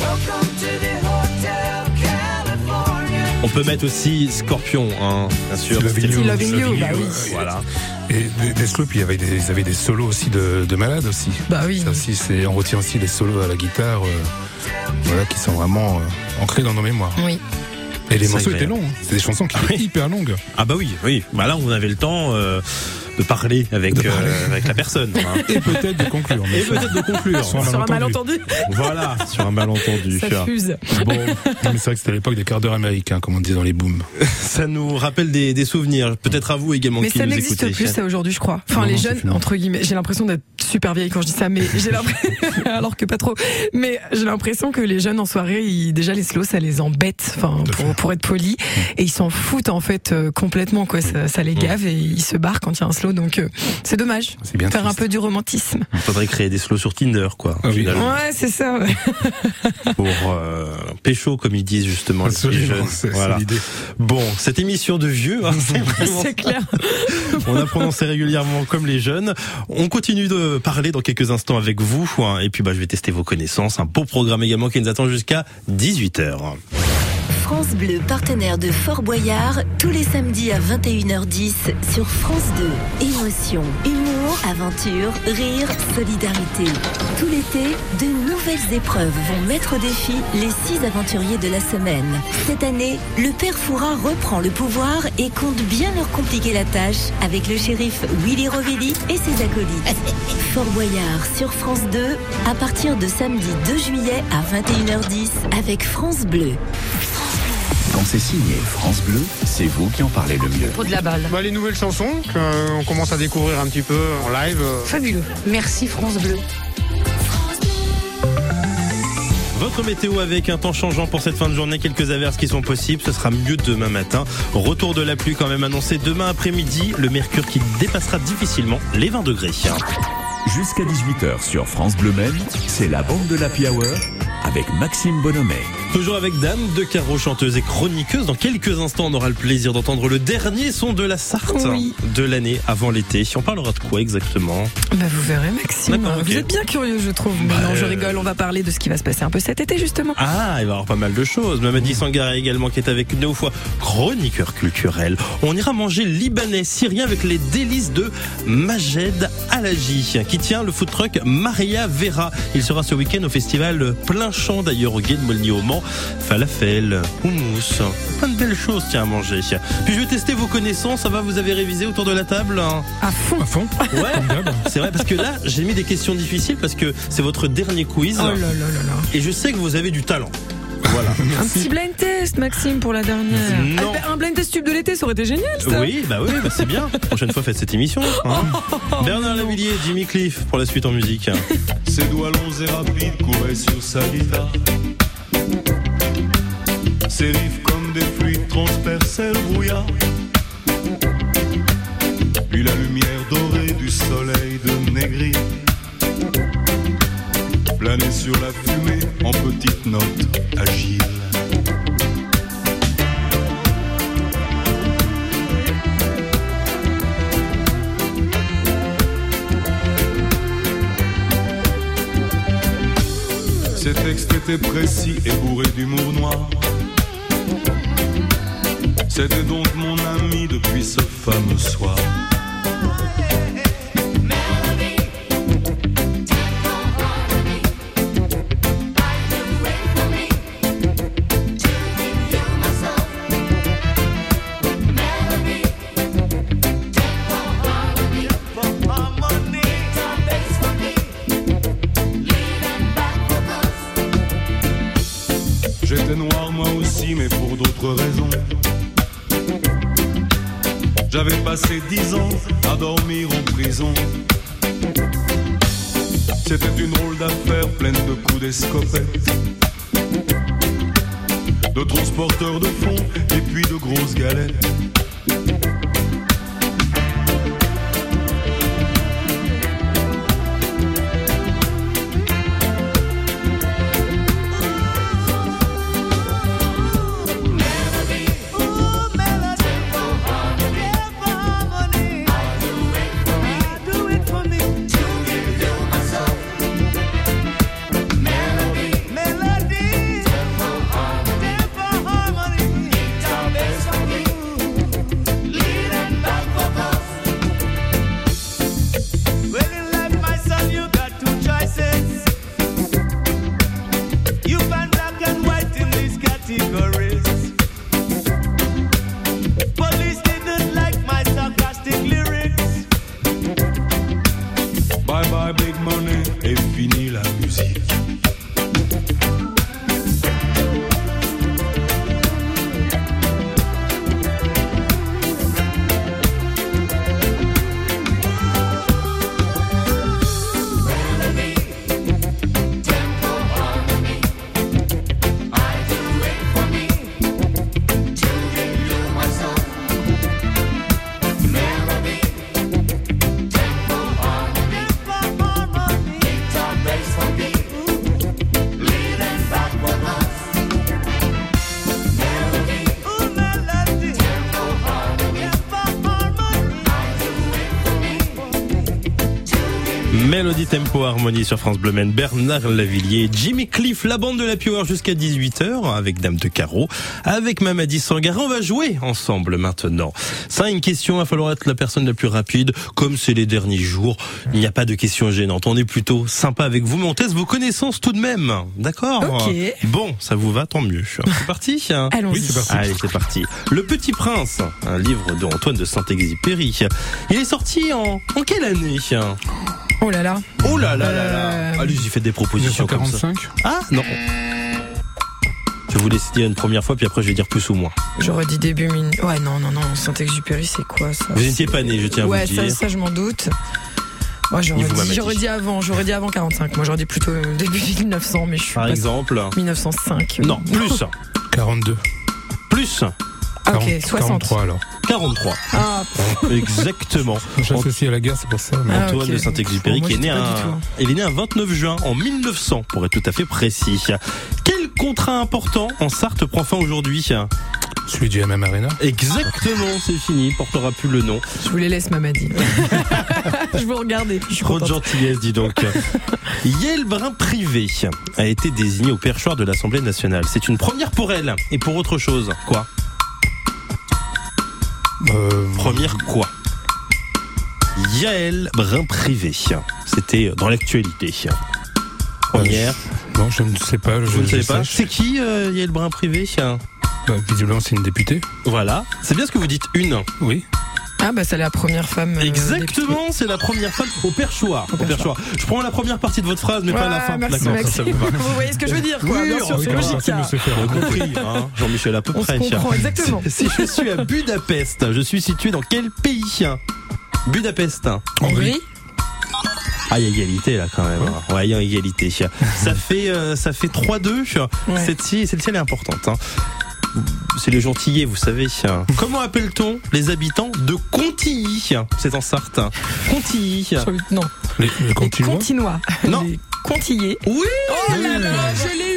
S5: Welcome to the Hotel California.
S2: On peut mettre aussi Scorpion, hein, bien sûr.
S4: Still Loving You.
S3: Still Loving You, bah oui.
S2: Voilà.
S4: Et des- des slow, puis il y avait des, ils avaient des solos aussi de, de malades aussi.
S3: bah oui.
S4: Ça aussi, c'est, on retient aussi les solos à la guitare, euh, voilà, qui sont vraiment euh, ancrés dans nos mémoires.
S3: Oui.
S4: Et les morceaux étaient longs. hein. C'est des chansons qui
S2: Ah
S4: étaient
S2: oui.
S4: hyper longues.
S2: Ah bah oui, oui. Bah là, on avait le temps euh, de parler avec
S4: De parler.
S2: euh, avec la personne. hein.
S4: Et peut-être de conclure.
S2: Et peut-être de conclure.
S4: Sur un
S3: Sur un
S4: malentendu.
S2: Voilà, sur un malentendu.
S3: ça fuse.
S2: Bon,
S4: Non, *laughs* mais c'est vrai que c'était l'époque des quarts d'heure américains, comme on disait dans les booms.
S2: ça nous rappelle des, des souvenirs. Peut-être à vous également
S3: Mais
S2: qui
S3: ça n'existe plus ça aujourd'hui, je crois. Enfin,
S4: Non,
S3: les
S4: non,
S3: jeunes, entre guillemets, j'ai l'impression d'être super vieille quand je dis ça, mais j'ai l'impression, *laughs* alors que pas trop. Mais j'ai l'impression que les jeunes en soirée, ils, déjà les slows, ça les embête, enfin, pour, pour être poli, et ils s'en foutent en fait euh, complètement, quoi. Ça, ça les gave et ils se barrent quand il y a un slow, donc euh, c'est dommage.
S4: C'est bien
S3: Faire un peu du romantisme.
S2: Il faudrait créer des slows sur Tinder, quoi.
S4: Ah oui.
S3: Ouais, c'est ça. ouais. *laughs*
S2: Pour euh, pécho, comme ils disent justement les jeunes.
S4: c'est, c'est
S2: Voilà.
S4: l'idée.
S2: Bon, cette émission de vieux, hein, *laughs* c'est vraiment
S3: c'est clair. *laughs*
S2: On a prononcé régulièrement comme les jeunes. On continue de parler dans quelques instants avec vous. hein, Et puis, bah, je vais tester vos connaissances. Un beau programme également qui nous attend jusqu'à 18h.
S7: France Bleu, partenaire de Fort Boyard, tous les samedis à 21h10 sur France 2. Émotion, humour, aventure, rire, solidarité. Tout l'été, de nouvelles épreuves vont mettre au défi les six aventuriers de la semaine. Cette année, le père Fouras reprend le pouvoir et compte bien leur compliquer la tâche avec le shérif Willy Rovelli et ses acolytes. *laughs* Fort Boyard sur France 2 à partir de samedi 2 juillet à 21h10 avec France Bleu.
S1: Quand c'est signé France Bleu, c'est vous qui en parlez le mieux.
S3: Pour de la balle.
S8: Bah, les nouvelles chansons qu'on commence à découvrir un petit peu en live. euh,
S3: Fabuleux. Merci France Bleu.
S2: Votre météo avec un temps changeant pour cette fin de journée, quelques averses qui sont possibles, ce sera mieux demain matin. Retour de la pluie quand même annoncé demain après-midi, le mercure qui dépassera difficilement les 20 degrés.
S1: Jusqu'à 18h sur France Bleu Maine, c'est la bande de l'Happy Hour avec Maxime Bonhomet.
S2: Toujours avec Dame de Carreau, chanteuse et chroniqueuse. Dans quelques instants, on aura le plaisir d'entendre le dernier son de la Sarthe
S3: Oui.
S2: de l'année avant l'été. On parlera de quoi exactement?
S3: Bah vous verrez Maxime. Vous êtes bien curieux je trouve. Mais
S2: Bah,
S3: non je
S2: euh,
S3: rigole, on va parler de ce qui va se passer un peu cet été justement.
S2: Ah, il va y avoir pas mal de choses. Mamadi Sangara également qui est avec nous, fois chroniqueur culturel. On ira manger libanais, syrien avec les délices de Majed Alaji, qui tient le food truck Maria Vera. Il sera ce week-end au festival Plein Champ d'ailleurs au Gué de Molny au Mans. Falafel, houmous, plein de belles choses tiens à manger. Puis je vais tester vos connaissances. Ça va, vous avez révisé autour de la table hein
S3: À fond.
S4: À fond
S2: Ouais. *laughs* C'est vrai parce que là, j'ai mis des questions difficiles parce que c'est votre dernier quiz.
S3: Oh là là là là.
S2: Et je sais que vous avez du talent. Voilà.
S3: Un petit blind test Maxime pour la dernière.
S2: Non.
S3: Ah, Un blind test tube de l'été ça aurait été génial ça.
S2: Oui, bah oui, bah c'est bien. Prochaine fois, faites cette émission. hein. Bernard Lavillier, Jimmy Cliff pour la suite en musique. *laughs*
S9: Ses doigts longs et rapides couraient sur sa guitare. Ses riffs comme des fluides transperçaient le brouillard. Puis la lumière dorée du soleil de Négri planait sur la fumée en petites notes agiles. Ces textes étaient précis et bourrés d'humour noir. C'était donc mon ami depuis ce fameux soir. Passé dix ans à dormir en prison. C'était une drôle d'affaire pleine de coups d'escopette. De transporteurs de fonds et puis de grosses galettes.
S2: Mélodie Tempo Harmonie sur France Bleu Maine, Bernard Lavillier, Jimmy Cliff, la bande de la Power jusqu'à 18h avec Dame de Carreau, avec Mamadi Sangara. On va jouer ensemble maintenant. Ça, une question, il va falloir être la personne la plus rapide. Comme c'est les derniers jours, il n'y a pas de questions gênantes. On est plutôt sympa avec vous, mais on teste vos connaissances tout de même. D'accord
S3: Ok.
S2: Bon, ça vous va, tant mieux. *laughs* C'est parti
S3: Allons-y.
S4: Oui, c'est parti.
S2: Allez, c'est parti. Le Petit Prince, un livre de Antoine de Saint-Exupéry. Il est sorti en, en quelle année
S3: Oh là là.
S2: Oh là là là là
S3: Euh,
S2: Allez-y, faites des propositions comme ça.
S4: 1945
S2: Ah non Je vous laisse dire une première fois, puis après je vais dire plus ou moins.
S3: J'aurais dit début mine. Ouais, non, non, non. Saint-Exupéry, c'est quoi ça
S2: Vous n'étiez pas né, je tiens à
S3: Ouais,
S2: vous
S3: ça,
S2: dire.
S3: ça, je m'en doute. Moi, j'aurais dit, j'aurais dit avant, j'aurais dit avant 45. Moi, j'aurais dit plutôt euh, début *laughs* 1900, mais je suis
S2: Par
S3: pas
S2: exemple
S3: 1905.
S2: Non, plus *laughs*
S4: 42.
S2: Plus
S3: Ah, ok,
S4: 40,
S3: 60.
S4: 43 alors.
S2: 43.
S3: Ah,
S2: Exactement.
S4: J'associe à la guerre, c'est pour ça. mais-
S3: Ah,
S2: Antoine
S3: ok.
S2: de Saint-Exupéry qui est né un... il est né un 29 juin en 1900 pour être tout à fait précis. Quel contrat important en Sarthe prend fin aujourd'hui
S4: Celui du MM Arena.
S2: Exactement, c'est fini, il portera plus le nom.
S3: je vous les laisse, Mamadi. *laughs* je vous. Je suis
S2: Trop de gentillesse, dis donc. Yael Brun Privé a été désignée au perchoir de l'Assemblée nationale. C'est une première pour elle et pour autre chose. Quoi?
S4: Euh,
S2: Première quoi Yael Brun Privé. C'était dans l'actualité. Première.
S4: non, je ne sais pas. Je,
S2: Vous ne savez pas. C'est qui euh, Yael Brun Privé
S4: Bah, visiblement, c'est une députée.
S2: Voilà. C'est bien ce que vous dites. Une.
S4: Oui.
S3: Ah, bah, c'est la première femme. euh,
S2: Exactement, c'est la première femme au perchoir. Au perchoir. Je prends la première partie de votre phrase, mais pas la fin.
S3: Merci,
S2: ça, ça vous
S3: voyez ce que je veux dire, quoi.
S2: Oui,
S3: Bien sûr, c'est logique.
S2: On compris, *laughs* hein. Jean-Michel à peu
S3: On se
S2: près.
S3: comprend, exactement. *laughs*
S2: Si je suis à Budapest, je suis situé dans quel pays Budapest.
S3: Hongrie
S2: Ah, il y a égalité là quand même. hein. Ouais, il y a égalité. Ça fait euh, ça fait 3-2.
S3: Ouais.
S2: Celle-ci, celle-ci elle est importante. hein. C'est les gentillés, vous savez. Comment appelle-t-on les habitants de Contilly C'est en Sarthe. Contilly.
S3: Non.
S4: Les, les.
S3: Continois.
S2: Non.
S3: Les Contillés.
S2: Oui
S3: Oh là là, je l'ai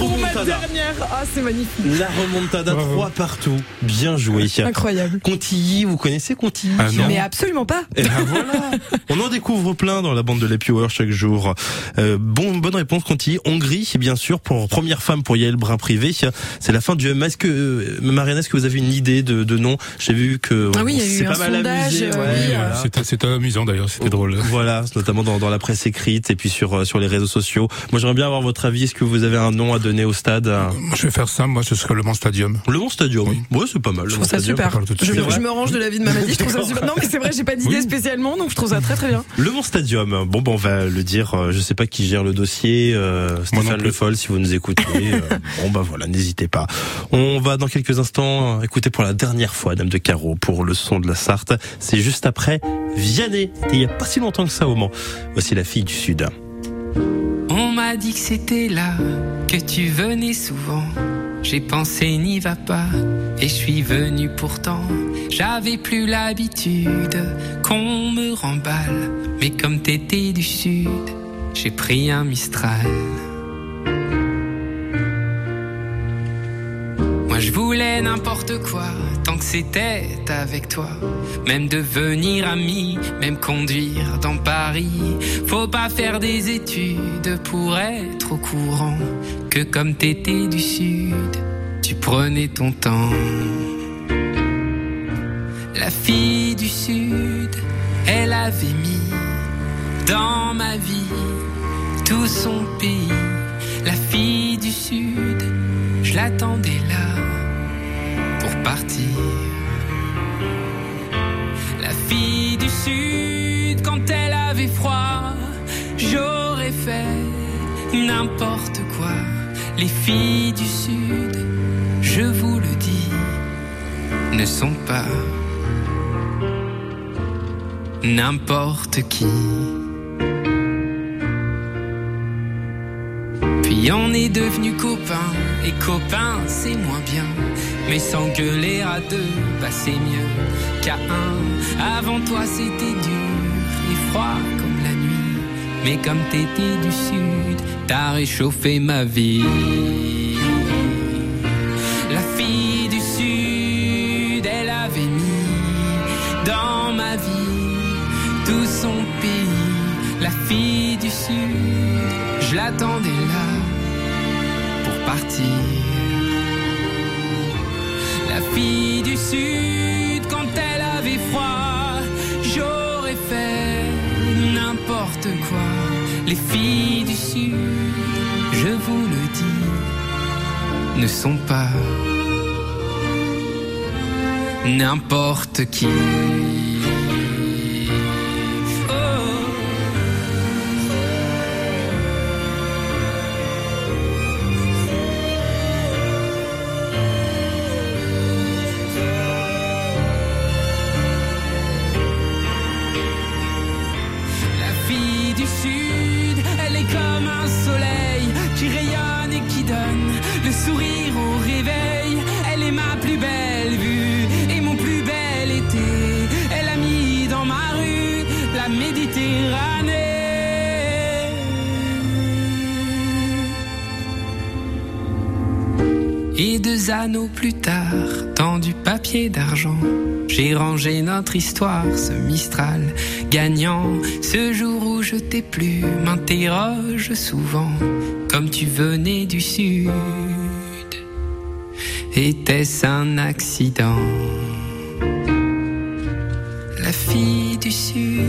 S3: Pour ma dernière Ah, c'est magnifique.
S2: La remontada
S4: Bravo.
S2: 3 partout. Bien joué.
S3: Incroyable.
S2: Contilly, vous connaissez Contilly
S4: Ah non.
S3: Mais absolument pas.
S2: Et ben voilà, on en découvre plein dans la bande de la Power chaque jour. Euh, bon, bonne réponse, Conti. Hongrie, bien sûr, pour première femme pour Yael Brun Privé. C'est la fin du M. Est-ce que, euh, Marianne, est-ce que vous avez une idée de, de nom? J'ai vu que
S3: Ah oui, il y a eu un
S2: pas mal
S3: sondage,
S2: amusé.
S3: euh,
S2: ouais,
S3: oui,
S2: voilà.
S4: C'était c'était amusant d'ailleurs, c'était drôle. *laughs*
S2: Voilà, notamment dans, dans la presse écrite et puis sur euh, sur les réseaux sociaux. Moi, j'aimerais bien avoir votre avis. Est-ce que vous avez un nom à donner au stade euh,
S4: je vais faire ça, moi, ce serait le Mans Stadium.
S2: Le Mont Stadium.
S4: Oui.
S2: Ouais, c'est pas mal.
S3: Je trouve ça super. Je, me range de l'avis de Mamadi, je trouve ça super. Non, mais c'est vrai, j'ai pas d'idée
S4: Oui.
S3: spécialement, donc je trouve ça très très bien.
S2: Le Mont Stadium. Bon, ben, on va le dire. euh, Je sais pas qui gère le dossier. euh, Stéphane. Le Foll, si vous nous écoutez. euh, *laughs* bon, bah voilà, n'hésitez pas. On va dans quelques instants écouter pour la dernière fois Dame de Carreau pour le son de la Sarthe. C'est juste après Vianney. Et il y a pas si longtemps que ça au Mans. Voici la fille du Sud.
S10: Dit que c'était là, que tu venais souvent. J'ai pensé n'y va pas, et je suis venu pourtant. J'avais plus l'habitude qu'on me remballe, mais comme t'étais du sud, j'ai pris un Mistral. Moi je voulais n'importe quoi, tant que c'était avec toi. Même devenir ami, même conduire dans Paris. Faut pas faire des études pour être au courant que comme t'étais du sud, tu prenais ton temps. La fille du sud, elle avait mis dans ma vie tout son pays. La fille du sud, je l'attendais là La fille du sud, quand elle avait froid, j'aurais fait n'importe quoi. Les filles du sud, je vous le dis, ne sont pas n'importe qui. Puis on est devenu copains, et copains c'est moins bien. Mais s'engueuler à deux, bah c'est mieux qu'à un. Avant toi c'était dur et froid comme la nuit. Mais comme t'étais du sud, t'as réchauffé ma vie. La fille du sud, elle avait mis dans ma vie tout son pays. la fille du sud, je l'attendais là pour partir. Fille du sud, quand elle avait froid, j'aurais fait n'importe quoi. Les filles du sud, je vous le dis, ne sont pas n'importe qui. Plus tard, dans du papier d'argent, j'ai rangé notre histoire, ce Mistral gagnant. Ce jour où je t'ai plu, m'interroge souvent, comme tu venais du sud. Était-ce un accident? La fille du sud.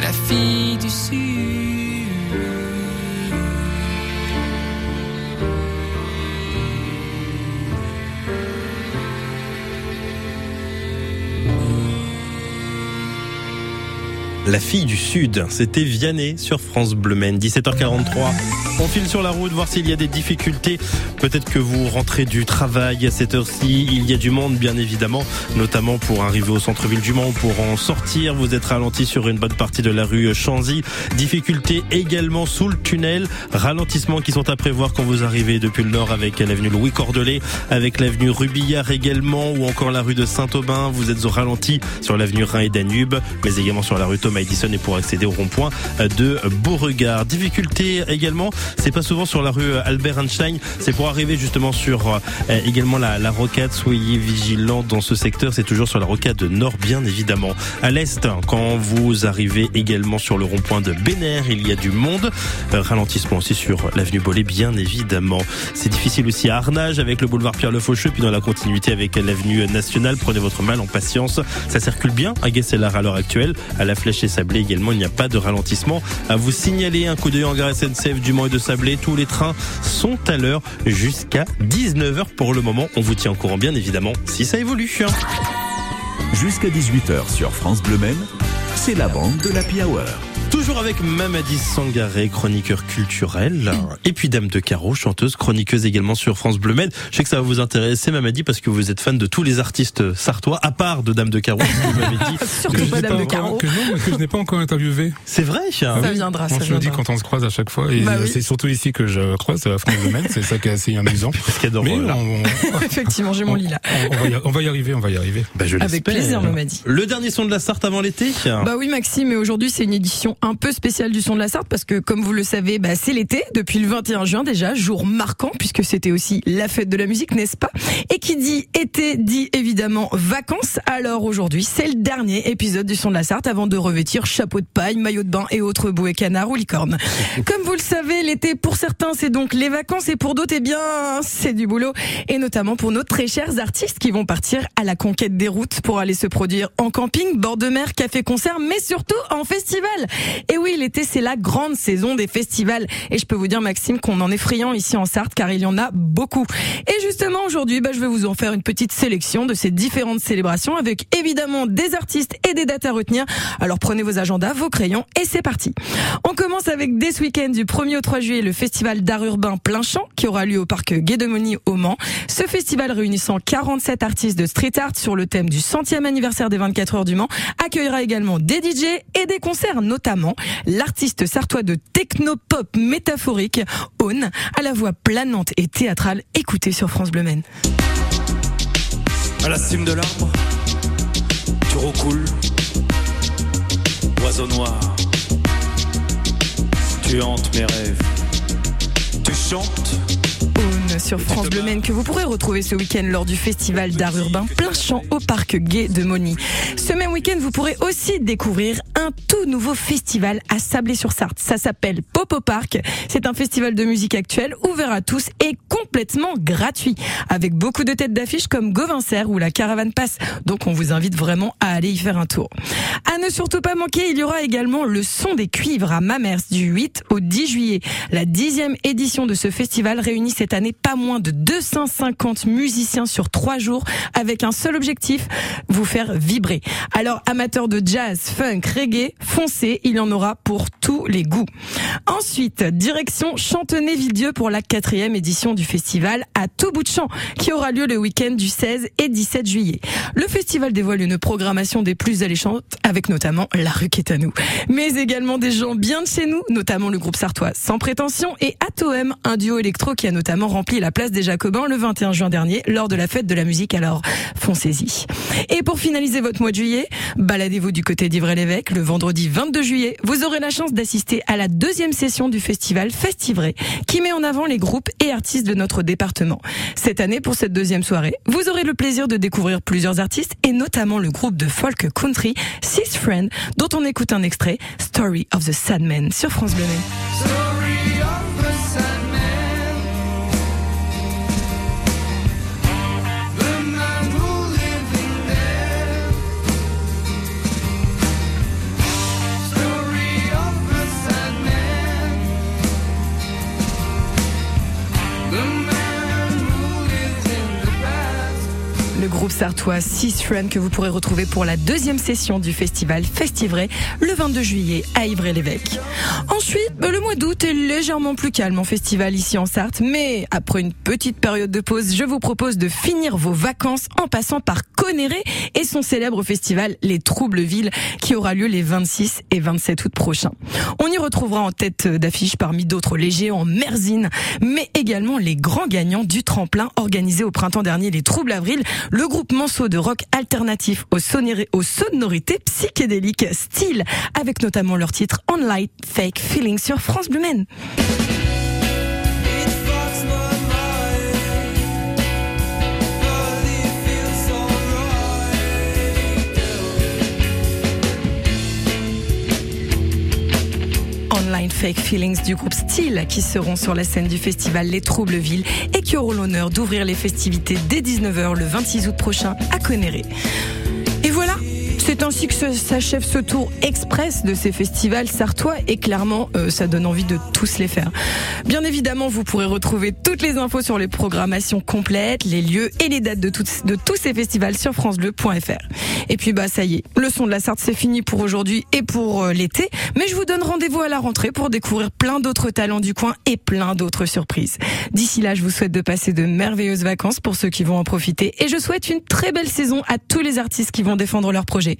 S10: La fille du sud.
S2: La fille du Sud, c'était Vianney sur France Bleu Maine, 17h43. On file sur la route, voir s'il y a des difficultés. Peut-être que vous rentrez du travail à cette heure-ci. Il y a du monde, bien évidemment, notamment pour arriver au centre-ville du Mans, pour en sortir. Vous êtes ralenti sur une bonne partie de la rue Chanzy. Difficultés également sous le tunnel. Ralentissements qui sont à prévoir quand vous arrivez depuis le nord avec l'avenue Louis Cordelet, avec l'avenue Rubillard également, ou encore la rue de Saint-Aubin. Vous êtes au ralenti sur l'avenue Rhin et Danube, mais également sur la rue Thomas Edison et pour accéder au rond-point de Beauregard. Difficulté également, c'est pas souvent sur la rue Albert Einstein, c'est pour arriver justement sur euh, également la, la rocade. Soyez vigilants dans ce secteur, c'est toujours sur la rocade nord bien évidemment. À l'est, quand vous arrivez également sur le rond-point de Béner, il y a du monde. Euh, ralentissement aussi sur l'avenue Bollet bien évidemment. C'est difficile aussi à Arnage avec le boulevard Pierre Le Faucheux, puis dans la continuité avec l'avenue nationale. Prenez votre mal en patience. Ça circule bien à Guesselard à l'heure actuelle. À la Flèche et Sablé également, il n'y a pas de ralentissement. À vous signaler un coup d'œil en gare SNCF du Mans et de Sablé. Tous les trains sont à l'heure jusqu'à 19h pour le moment. On vous tient au courant bien évidemment si ça évolue.
S1: Jusqu'à 18h sur France Bleu Maine, c'est la bande de l'Happy Hour.
S2: Toujours avec Mamadi Sangaré, chroniqueur culturel, et puis Dame de Carreau, chanteuse, chroniqueuse également sur France Bleu Med. Je sais que ça va vous intéresser, Mamadi, parce que vous êtes fan de tous les artistes sartois, à part de Dame de Carreau. *laughs*
S3: Surtout pas
S4: n'ai
S3: Dame de Carreau.
S4: que non, mais que je n'ai pas encore interviewé.
S2: C'est vrai
S3: Ça viendra, ça
S4: On se le dit
S3: viendra.
S4: quand on se croise à chaque fois. Et
S3: Bah oui.
S4: c'est surtout ici que je croise à France Domaine. C'est ça qui est assez amusant. *laughs*
S2: Parce qu'il y a
S4: Mais
S2: là.
S4: on, on- *laughs*
S3: Effectivement, j'ai mon lit là.
S4: on va y, on va y arriver, on va y arriver.
S2: Bah, je
S3: Avec plaisir, Mamadi.
S2: Le dernier son de la Sarthe avant l'été?
S3: Bah oui Maxime, et aujourd'hui c'est une édition un peu spéciale du son de la Sarthe parce que comme vous le savez, bah, c'est l'été depuis le 21 juin déjà, jour marquant puisque c'était aussi la fête de la musique, n'est-ce pas? Et qui dit été dit évidemment vacances. Alors aujourd'hui, c'est le dernier épisode du son de la Sarthe avant de revêtir chapeau de paille, maillot de bain et autres bouées canards ou licornes. *laughs* Comme vous le savez, l'été pour certains c'est donc les vacances et pour d'autres eh bien c'est du boulot et notamment pour nos très chers artistes qui vont partir à la conquête des routes pour aller se produire en camping, bord de mer, café concert, mais surtout en festival. Et oui, l'été c'est la grande saison des festivals et je peux vous dire Maxime qu'on en est friand ici en Sarthe car il y en a beaucoup. Et justement aujourd'hui, bah, je vais vous en faire une petite sélection de ces différentes célébrations avec évidemment des artistes et des dates à retenir. Alors prenez vos agendas, vos crayons et c'est parti. On commence avec dès ce week-end du 1er au 3 juillet le festival d'art urbain plein champ qui aura lieu au parc Guédemoni au Mans. Ce festival réunissant 47 artistes de street art sur le thème du centième anniversaire des 24 heures du Mans accueillera également des DJ et des concerts, notamment l'artiste sartois de technopop métaphorique, Aune, à la voix planante et théâtrale. Écoutez sur France Bleu Maine.
S6: À la cime de l'arbre, tu roucoules, oiseau noir. Tu hantes mes rêves. Tu chantes,
S3: Aune sur France Bleu Maine que vous pourrez retrouver ce week-end lors du festival d'art urbain plein champ au parc gay de Moni. Ce même week-end, vous pourrez aussi découvrir un tout nouveau festival à Sablé-sur-Sarthe. Ça s'appelle Popo Park. C'est un festival de musique actuelle ouvert à tous et complètement gratuit avec beaucoup de têtes d'affiche comme Govincer ou la Caravane Passe. Donc on vous invite vraiment à aller y faire un tour. À ne surtout pas manquer, il y aura également le son des cuivres à Mamers du 8 au 10 juillet. La dixième édition de ce festival réunit cette année pas moins de 250 musiciens sur trois jours avec un seul objectif, vous faire vibrer. Alors amateurs de jazz, funk, reggae, foncez, il y en aura pour tous les goûts. Ensuite, direction Chantenay-Villedieu pour la quatrième édition du festival à tout bout de champ qui aura lieu le week-end du 16 et 17 juillet. Le festival dévoile une programmation des plus alléchantes avec notamment La Rue qui à nous. Mais également des gens bien de chez nous, notamment le groupe sartois Sans Prétention et Atoem, un duo électro qui a notamment rempli la place des Jacobins le 21 juin dernier lors de la fête de la musique. Alors, foncez-y. Et pour finaliser votre mois de juillet, baladez-vous du côté d'Ivray-l'Évêque le vendredi 22 juillet. Vous aurez la chance d'assister à la deuxième session du festival Festivray qui met en avant les groupes et artistes de notre département. Cette année, pour cette deuxième soirée, vous aurez le plaisir de découvrir plusieurs artistes et notamment le groupe de folk country Six Friend dont on écoute un extrait Story of the Sadman sur France Bleu sartois Six Friend que vous pourrez retrouver pour la deuxième session du festival Festivray le 22 juillet à Ivray-l'Évêque. Ensuite, bah, le mois d'août est légèrement plus calme en festival ici en Sarthe, mais après une petite période de pause, je vous propose de finir vos vacances en passant par Conéré et son célèbre festival Les Troubles-Villes qui aura lieu les 26 et 27 août prochains. On y retrouvera en tête d'affiche parmi d'autres les géants Merzine, mais également les grands gagnants du tremplin organisé au printemps dernier les Troubles Avril, le groupe manceau de rock alternatif aux sonorités psychédéliques. Style, avec notamment leur titre On Light Fake Feeling sur France Bleu Online Fake Feelings du groupe Style qui seront sur la scène du festival Les Troubles-Villes et qui auront l'honneur d'ouvrir les festivités dès 19h le 26 août prochain à Conéré. C'est ainsi que s'achève ce tour express de ces festivals sartois et clairement euh, ça donne envie de tous les faire. Bien évidemment, vous pourrez retrouver toutes les infos sur les programmations complètes, les lieux et les dates de tous ces festivals sur francebleu.fr. Et puis bah ça y est, le son de la Sarthe c'est fini pour aujourd'hui et pour euh, l'été, mais je vous donne rendez-vous à la rentrée pour découvrir plein d'autres talents du coin et plein d'autres surprises. D'ici là, je vous souhaite de passer de merveilleuses vacances pour ceux qui vont en profiter et je souhaite une très belle saison à tous les artistes qui vont défendre leur projet.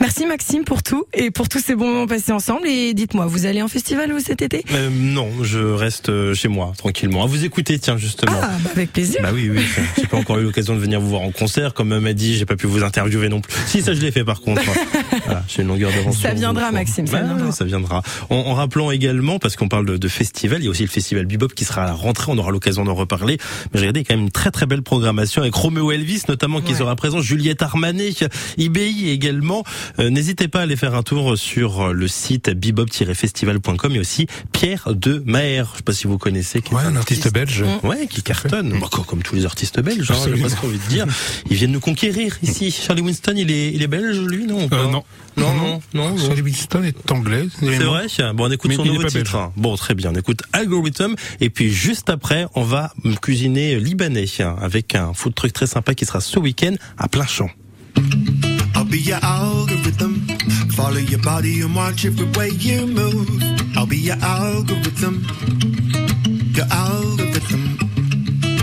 S3: Merci Maxime pour tout et pour tous ces bons moments passés ensemble et dites-moi, vous allez en festival vous cet été?
S2: Euh, non, je reste euh, chez moi, tranquillement. À vous écouter, tiens, justement.
S3: Ah, bah, avec plaisir.
S2: Bah oui, oui. *laughs* J'ai pas encore eu l'occasion de venir vous voir en concert. Comme m'a dit, j'ai pas pu vous interviewer non plus. Si, ça je l'ai fait par contre. *laughs* Voilà, j'ai une longueur d'avance.
S3: Ça viendra. Maxime, ça
S2: Bah,
S3: viendra.
S2: ça viendra. En, en rappelant également, parce qu'on parle de, de festival, il y a aussi le festival Bebop qui sera à la rentrée. On aura l'occasion d'en reparler. Mais j'ai regardé quand même une très très belle programmation avec Romeo Elvis notamment qui
S3: Ouais.
S2: sera présent, Juliette Armanet, IBI également. Euh, N'hésitez pas à aller faire un tour sur le site bebop-festival.com et aussi Pierre de Maher. Je sais pas si vous connaissez. qui est
S4: Ouais, un artiste belge.
S2: Ouais, qui cartonne. Bah, co- comme tous les artistes belges, hein, j'ai
S4: Absolument.
S2: presque envie de dire. Ils viennent nous conquérir ici. Charlie Winston, il est, il est belge, lui, non pas
S4: Euh, non.
S2: Non, non, non. non.
S4: Charlie Winston est anglais.
S2: C'est vrai Bon, on écoute
S4: Mais
S2: son nouveau
S4: pas
S2: titre.
S4: belge.
S2: Bon, très bien. On écoute Algorithm. Et puis, juste après, on va cuisiner libanais avec un food truck très sympa qui sera ce week-end à plein champ.
S11: Be your algorithm. Follow your body and watch every way you move. I'll be your algorithm. Your algorithm.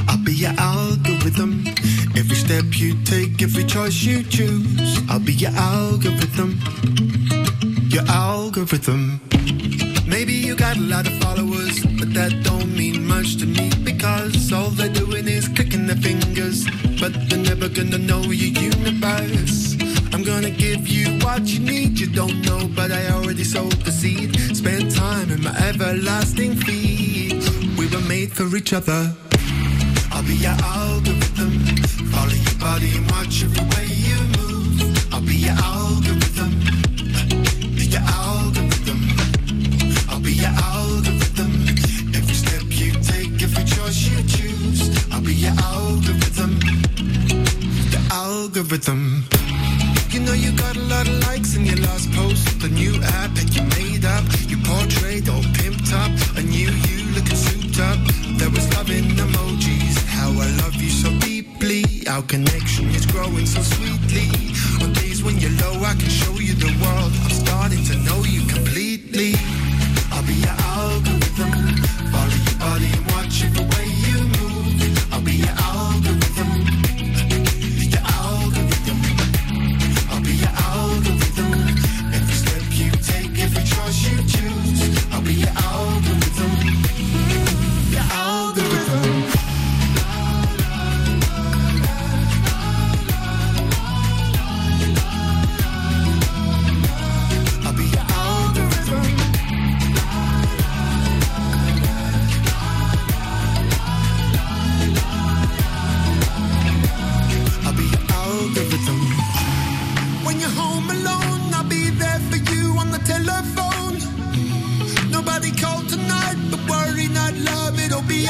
S11: I'll be your algorithm. Every step you take, every choice you choose. I'll be your algorithm. Your algorithm. Maybe you got a lot of followers, but that don't mean much to me because all they're doing is clicking their fingers, but they're never gonna know your universe. What you need, you don't know, but I already sowed the seed. Spend time in my everlasting feed. We were made for each other. I'll be your algorithm. Follow your body and watch every way you move. I'll be your algorithm. Be your algorithm. I'll be your algorithm. Every step you take, every choice you choose. I'll be your algorithm. The algorithm. You know you got a lot of likes in your last post. The new app that you made up. You portrayed all pimped up. A new you looking souped up. There was love in emojis. How I love you so deeply. Our connection is growing so sweetly. On days when you're low, I can show you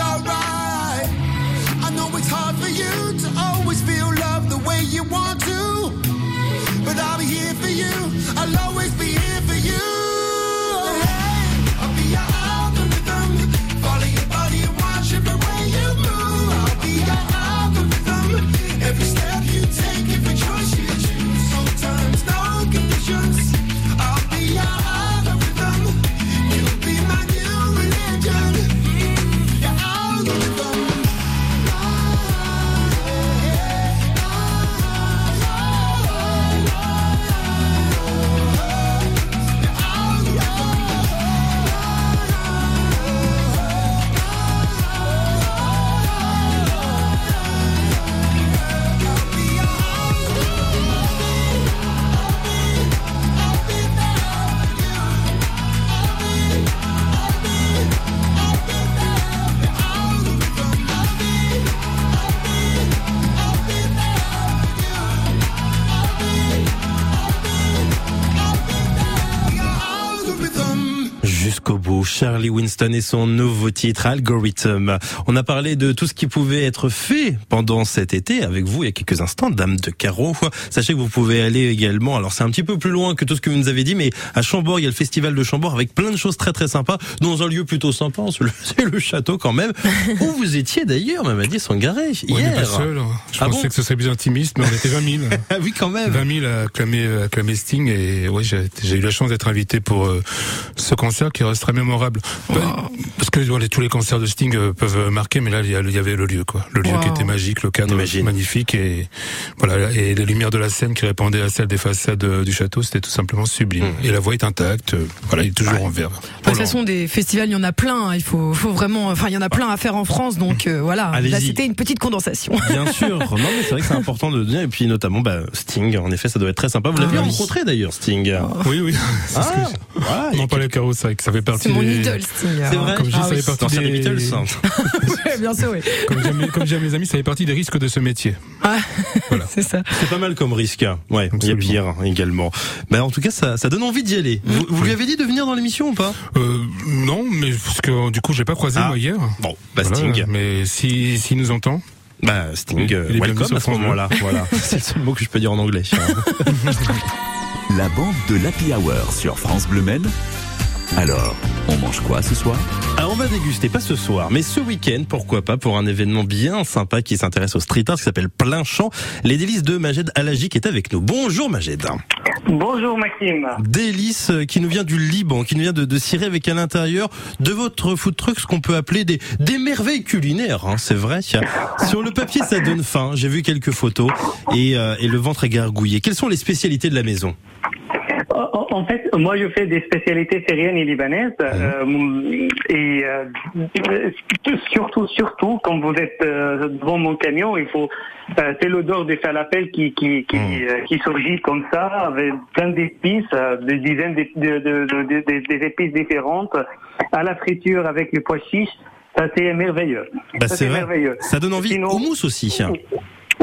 S11: alright.
S2: Charlie Winston et son nouveau titre Algorithm. On a parlé de tout ce qui pouvait être fait pendant cet été avec vous il y a quelques instants, Dame de Carreau. Sachez que vous pouvez aller également, alors c'est un petit peu plus loin que tout ce que vous nous avez dit, mais à Chambord, il y a le festival de Chambord avec plein de choses très très sympas, dans un lieu plutôt sympa, c'est le, *laughs* c'est le château quand même, *laughs* où vous étiez d'ailleurs, Mamadi Sangaré,
S4: On n'est
S2: hier.
S4: pas seul. hein. Je
S2: Ah
S4: pensais
S2: bon
S4: que ce serait plus intimiste, mais on était 20 000. *laughs*
S2: Ah oui, quand même.
S4: 20 000 à acclamer Sting et ouais, j'ai eu la chance d'être invité pour euh, ce concert qui reste très mémorable. Pas- Parce que voilà, tous les concerts de Sting euh, peuvent marquer, mais là il y, avait le lieu quoi, le lieu
S3: Wow.
S4: qui était magique, le cadre
S2: T'imagines.
S4: magnifique et voilà et les lumières de la scène qui répondaient à celles des façades euh, du château, c'était tout simplement sublime.
S2: Mmh.
S4: Et la voix est intacte, euh, voilà, il est toujours en verre.
S3: De toute façon, des festivals, il y en a plein. hein. Il faut, faut vraiment, enfin, il y en a plein à faire en France. Donc euh, voilà.
S2: Allez-y.
S3: Là, c'était une petite condensation. *laughs*
S2: Bien sûr. Non, mais c'est vrai que c'est important de le dire. Et puis, notamment, bah, Sting. En effet, ça doit être très sympa. Vous l'avez
S3: Ah oui.
S2: rencontré d'ailleurs, Sting.
S4: Oui, oui. *laughs* C'est ce
S2: Ah,
S4: que je-
S2: voilà, il y a
S4: Non, pas les carreaux, c'est vrai que ça fait partie
S3: C'est mon idole, Sting.
S2: C'est vrai
S4: Comme je dis,
S3: Ah
S4: ça
S3: oui.
S4: fait partie
S2: Dans
S4: des...
S2: les Beatles. hein.
S3: Ouais, Bien sûr, oui.
S4: Comme j'aime comme j'aime mes amis, ça fait partie des risques de ce métier.
S3: Ah,
S4: Voilà. *laughs*
S3: c'est ça.
S2: C'est pas mal comme risque. Ouais, il y a pire hein, également. Mais en tout cas, ça, ça donne envie d'y aller. Vous, vous lui avez dit de venir dans l'émission ou pas?
S4: Euh, non, mais parce que du coup, j'ai pas croisé
S2: Ah.
S4: moi hier.
S2: Bon, bah
S4: Voilà,
S2: Sting.
S4: Mais si s'il nous entend,
S2: Bah Sting, euh,
S4: Il bienvenu
S2: welcome à ce moment-là. Voilà, *laughs* c'est le seul mot que je peux dire en anglais. *laughs*
S1: La bande de l'Happy Hour sur France Bleu Men. Alors, on mange quoi ce soir
S2: Alors on va déguster, pas ce soir, mais ce week-end, pourquoi pas, pour un événement bien sympa qui s'intéresse au street art, qui s'appelle Plein Champ. Les délices de Majed Alagi qui est avec nous. Bonjour Majed.
S12: Bonjour Maxime.
S2: Délice euh, qui nous vient du Liban, qui nous vient de, de Syrie avec à l'intérieur de votre food truck ce qu'on peut appeler des, des merveilles culinaires, hein, c'est vrai. *laughs* Sur le papier ça donne faim, j'ai vu quelques photos et, euh, et le ventre est gargouillé. Quelles sont les spécialités de la maison?
S12: En en fait, moi je fais des spécialités syriennes et libanaises euh, et euh, surtout, surtout quand vous êtes euh, devant mon camion, il faut euh, c'est l'odeur des falafels qui qui qui, euh, qui surgit comme ça avec plein d'épices, euh, des dizaines d'é- de, de, de- épices différentes à la friture avec les pois chiches. Ça, c'est merveilleux.
S2: Bah,
S12: Ça,
S2: c'est
S12: merveilleux.
S2: Ça donne envie
S12: Sinon-
S2: au mousse aussi.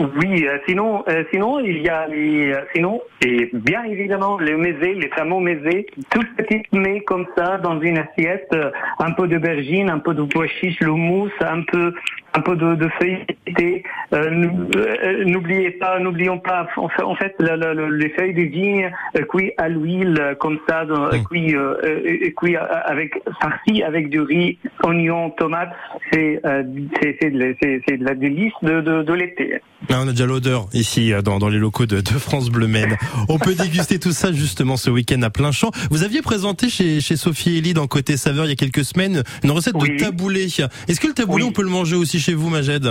S12: Oui, euh, sinon, euh, sinon il y a les, euh, sinon et bien évidemment le mésé, les fameux mésés, tout petit mets comme ça dans une assiette, euh, un peu d'aubergine, un peu de pois chiche, le mousse, un peu, un peu de, de thé. Euh, euh, N'oubliez pas, n'oublions pas, en fait, en les feuilles de vigne euh, cuites à l'huile euh, comme ça, dans, euh, cuit, euh, cuit avec farci avec du riz, oignons, tomates, c'est c'est de, la- délice de, de, de l'été.
S2: Là, on a déjà l'odeur ici dans, dans les locaux de, de France Bleu Maine. On peut déguster tout ça justement ce week-end à plein champ. Vous aviez présenté chez, chez Sophie Elie dans Côté Saveur il y a quelques semaines une recette
S12: Oui.
S2: de taboulé. Est-ce que le taboulé on peut le manger aussi chez vous, Majed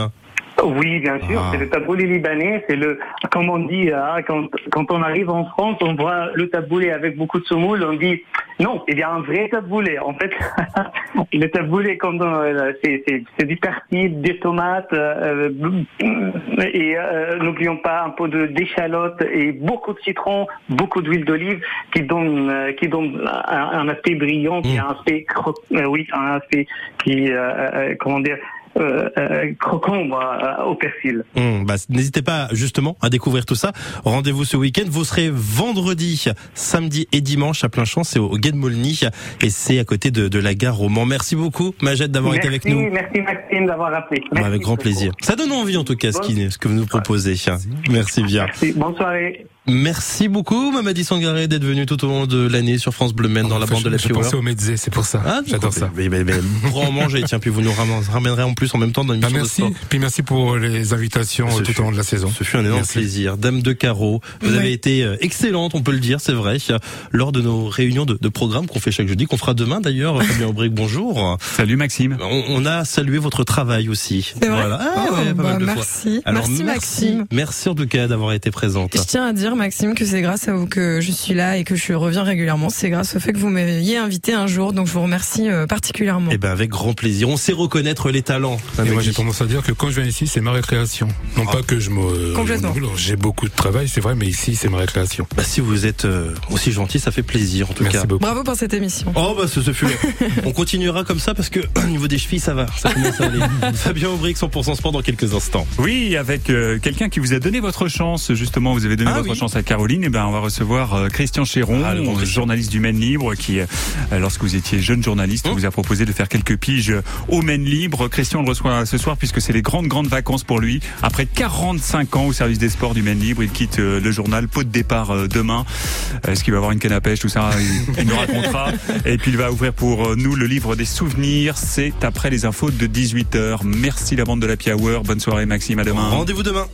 S12: Oui, bien sûr,
S2: Ah.
S12: c'est le taboulé libanais, c'est le, comme on dit, hein, quand, quand on arrive en France, on voit le taboulé avec beaucoup de semoule, on dit, non, il y a un vrai taboulé. En fait, *laughs* le taboulé, euh, c'est, du persil, des tomates, euh, et euh, n'oublions pas un peu de d'échalote et beaucoup de citron, beaucoup d'huile d'olive qui donne, euh, qui donne un, un aspect brillant, qui a un aspect, oui, un aspect qui, comment dire, euh, euh, croquant euh, au persil.
S2: Bah, N'hésitez pas justement à découvrir tout ça. Rendez-vous ce week-end. Vous serez vendredi, samedi et dimanche à plein champ. C'est au Guet de Molny et c'est à côté de, de la gare Roman. Merci beaucoup, Majed, d'avoir été avec
S12: Merci,
S2: nous.
S12: Merci Maxime d'avoir appelé.
S2: Bah, avec grand plaisir. Ça donne envie en tout cas ce, qui, ce que vous nous proposez. Merci bien.
S12: Merci. Bonne soirée.
S2: Merci beaucoup, Mamadi Sangaré, d'être venu tout au long de l'année sur France Bleu Maine dans la bande de la
S4: je- pensais au mezzé, c'est pour ça.
S2: Ah,
S4: J'adore ça.
S2: Mais, mais, mais, pour en manger, tiens, puis vous nous ramènerez en plus en même temps dans
S4: Bah,
S2: l'émission de
S4: merci.
S2: sport.
S4: Puis merci pour les invitations
S2: Ce
S4: tout
S2: fut-
S4: au long de la saison.
S2: Ce fut un énorme
S4: Merci.
S2: plaisir. Dame de carreau, vous avez été euh, excellente, on peut le dire, c'est vrai, lors de nos réunions de, de programme qu'on fait chaque jeudi, qu'on fera demain d'ailleurs. *laughs* Fabien Aubric, bonjour.
S13: Salut Maxime.
S2: On, on a salué votre travail aussi.
S3: Vrai
S2: Voilà. Ah,
S3: Oh,
S2: ouais, pas
S3: bah,
S2: mal de fois.
S3: merci.
S2: Alors,
S3: merci Maxime.
S2: Merci en tout cas d'avoir été présente.
S3: Je tiens à dire, Maxime, que c'est grâce à vous que je suis là et que je reviens régulièrement. C'est grâce au fait que vous m'ayez invité un jour, donc je vous remercie euh, particulièrement.
S2: Eh ben avec grand plaisir. On sait reconnaître les talents.
S4: Et moi, j'ai tendance à dire que quand je viens ici, c'est ma récréation. Non
S2: Ah.
S4: pas que je me.
S3: Complètement.
S4: me brûle. J'ai beaucoup de travail, c'est vrai, mais ici, c'est ma récréation.
S2: Bah, si vous êtes euh, aussi gentil, ça fait plaisir en tout
S4: Merci
S2: cas.
S4: beaucoup.
S3: Bravo pour cette émission.
S2: Oh bah ce, ce fut. *laughs* On continuera comme ça parce que *clears throat* au niveau des chevilles ça va, ça commence à aller. *laughs* Fabien Aubric 100% sport dans quelques instants.
S13: Oui, avec euh, quelqu'un qui vous a donné votre chance. Justement, vous avez donné
S2: Ah
S13: votre
S2: oui.
S13: chance à Caroline. Et ben, on va recevoir euh, Christian Chéron,
S2: Ah,
S13: euh, journaliste du Maine Libre, qui, euh, lorsque vous étiez jeune journaliste,
S2: Hum.
S13: vous a proposé de faire quelques piges au Maine Libre. Christian le reçoit ce soir puisque c'est les grandes grandes vacances pour lui. Après 45 ans au service des sports du Maine Libre, il quitte euh, le journal. Pot de départ euh, demain. Est-ce qu'il va avoir une canne à pêche, tout ça? Il, il nous racontera. *laughs* Et puis il va ouvrir pour euh, nous le livre des souvenirs. C'est après les infos de 18h. Merci la bande de la Hour. Bonne soirée Maxime. À demain.
S2: Rendez-vous demain.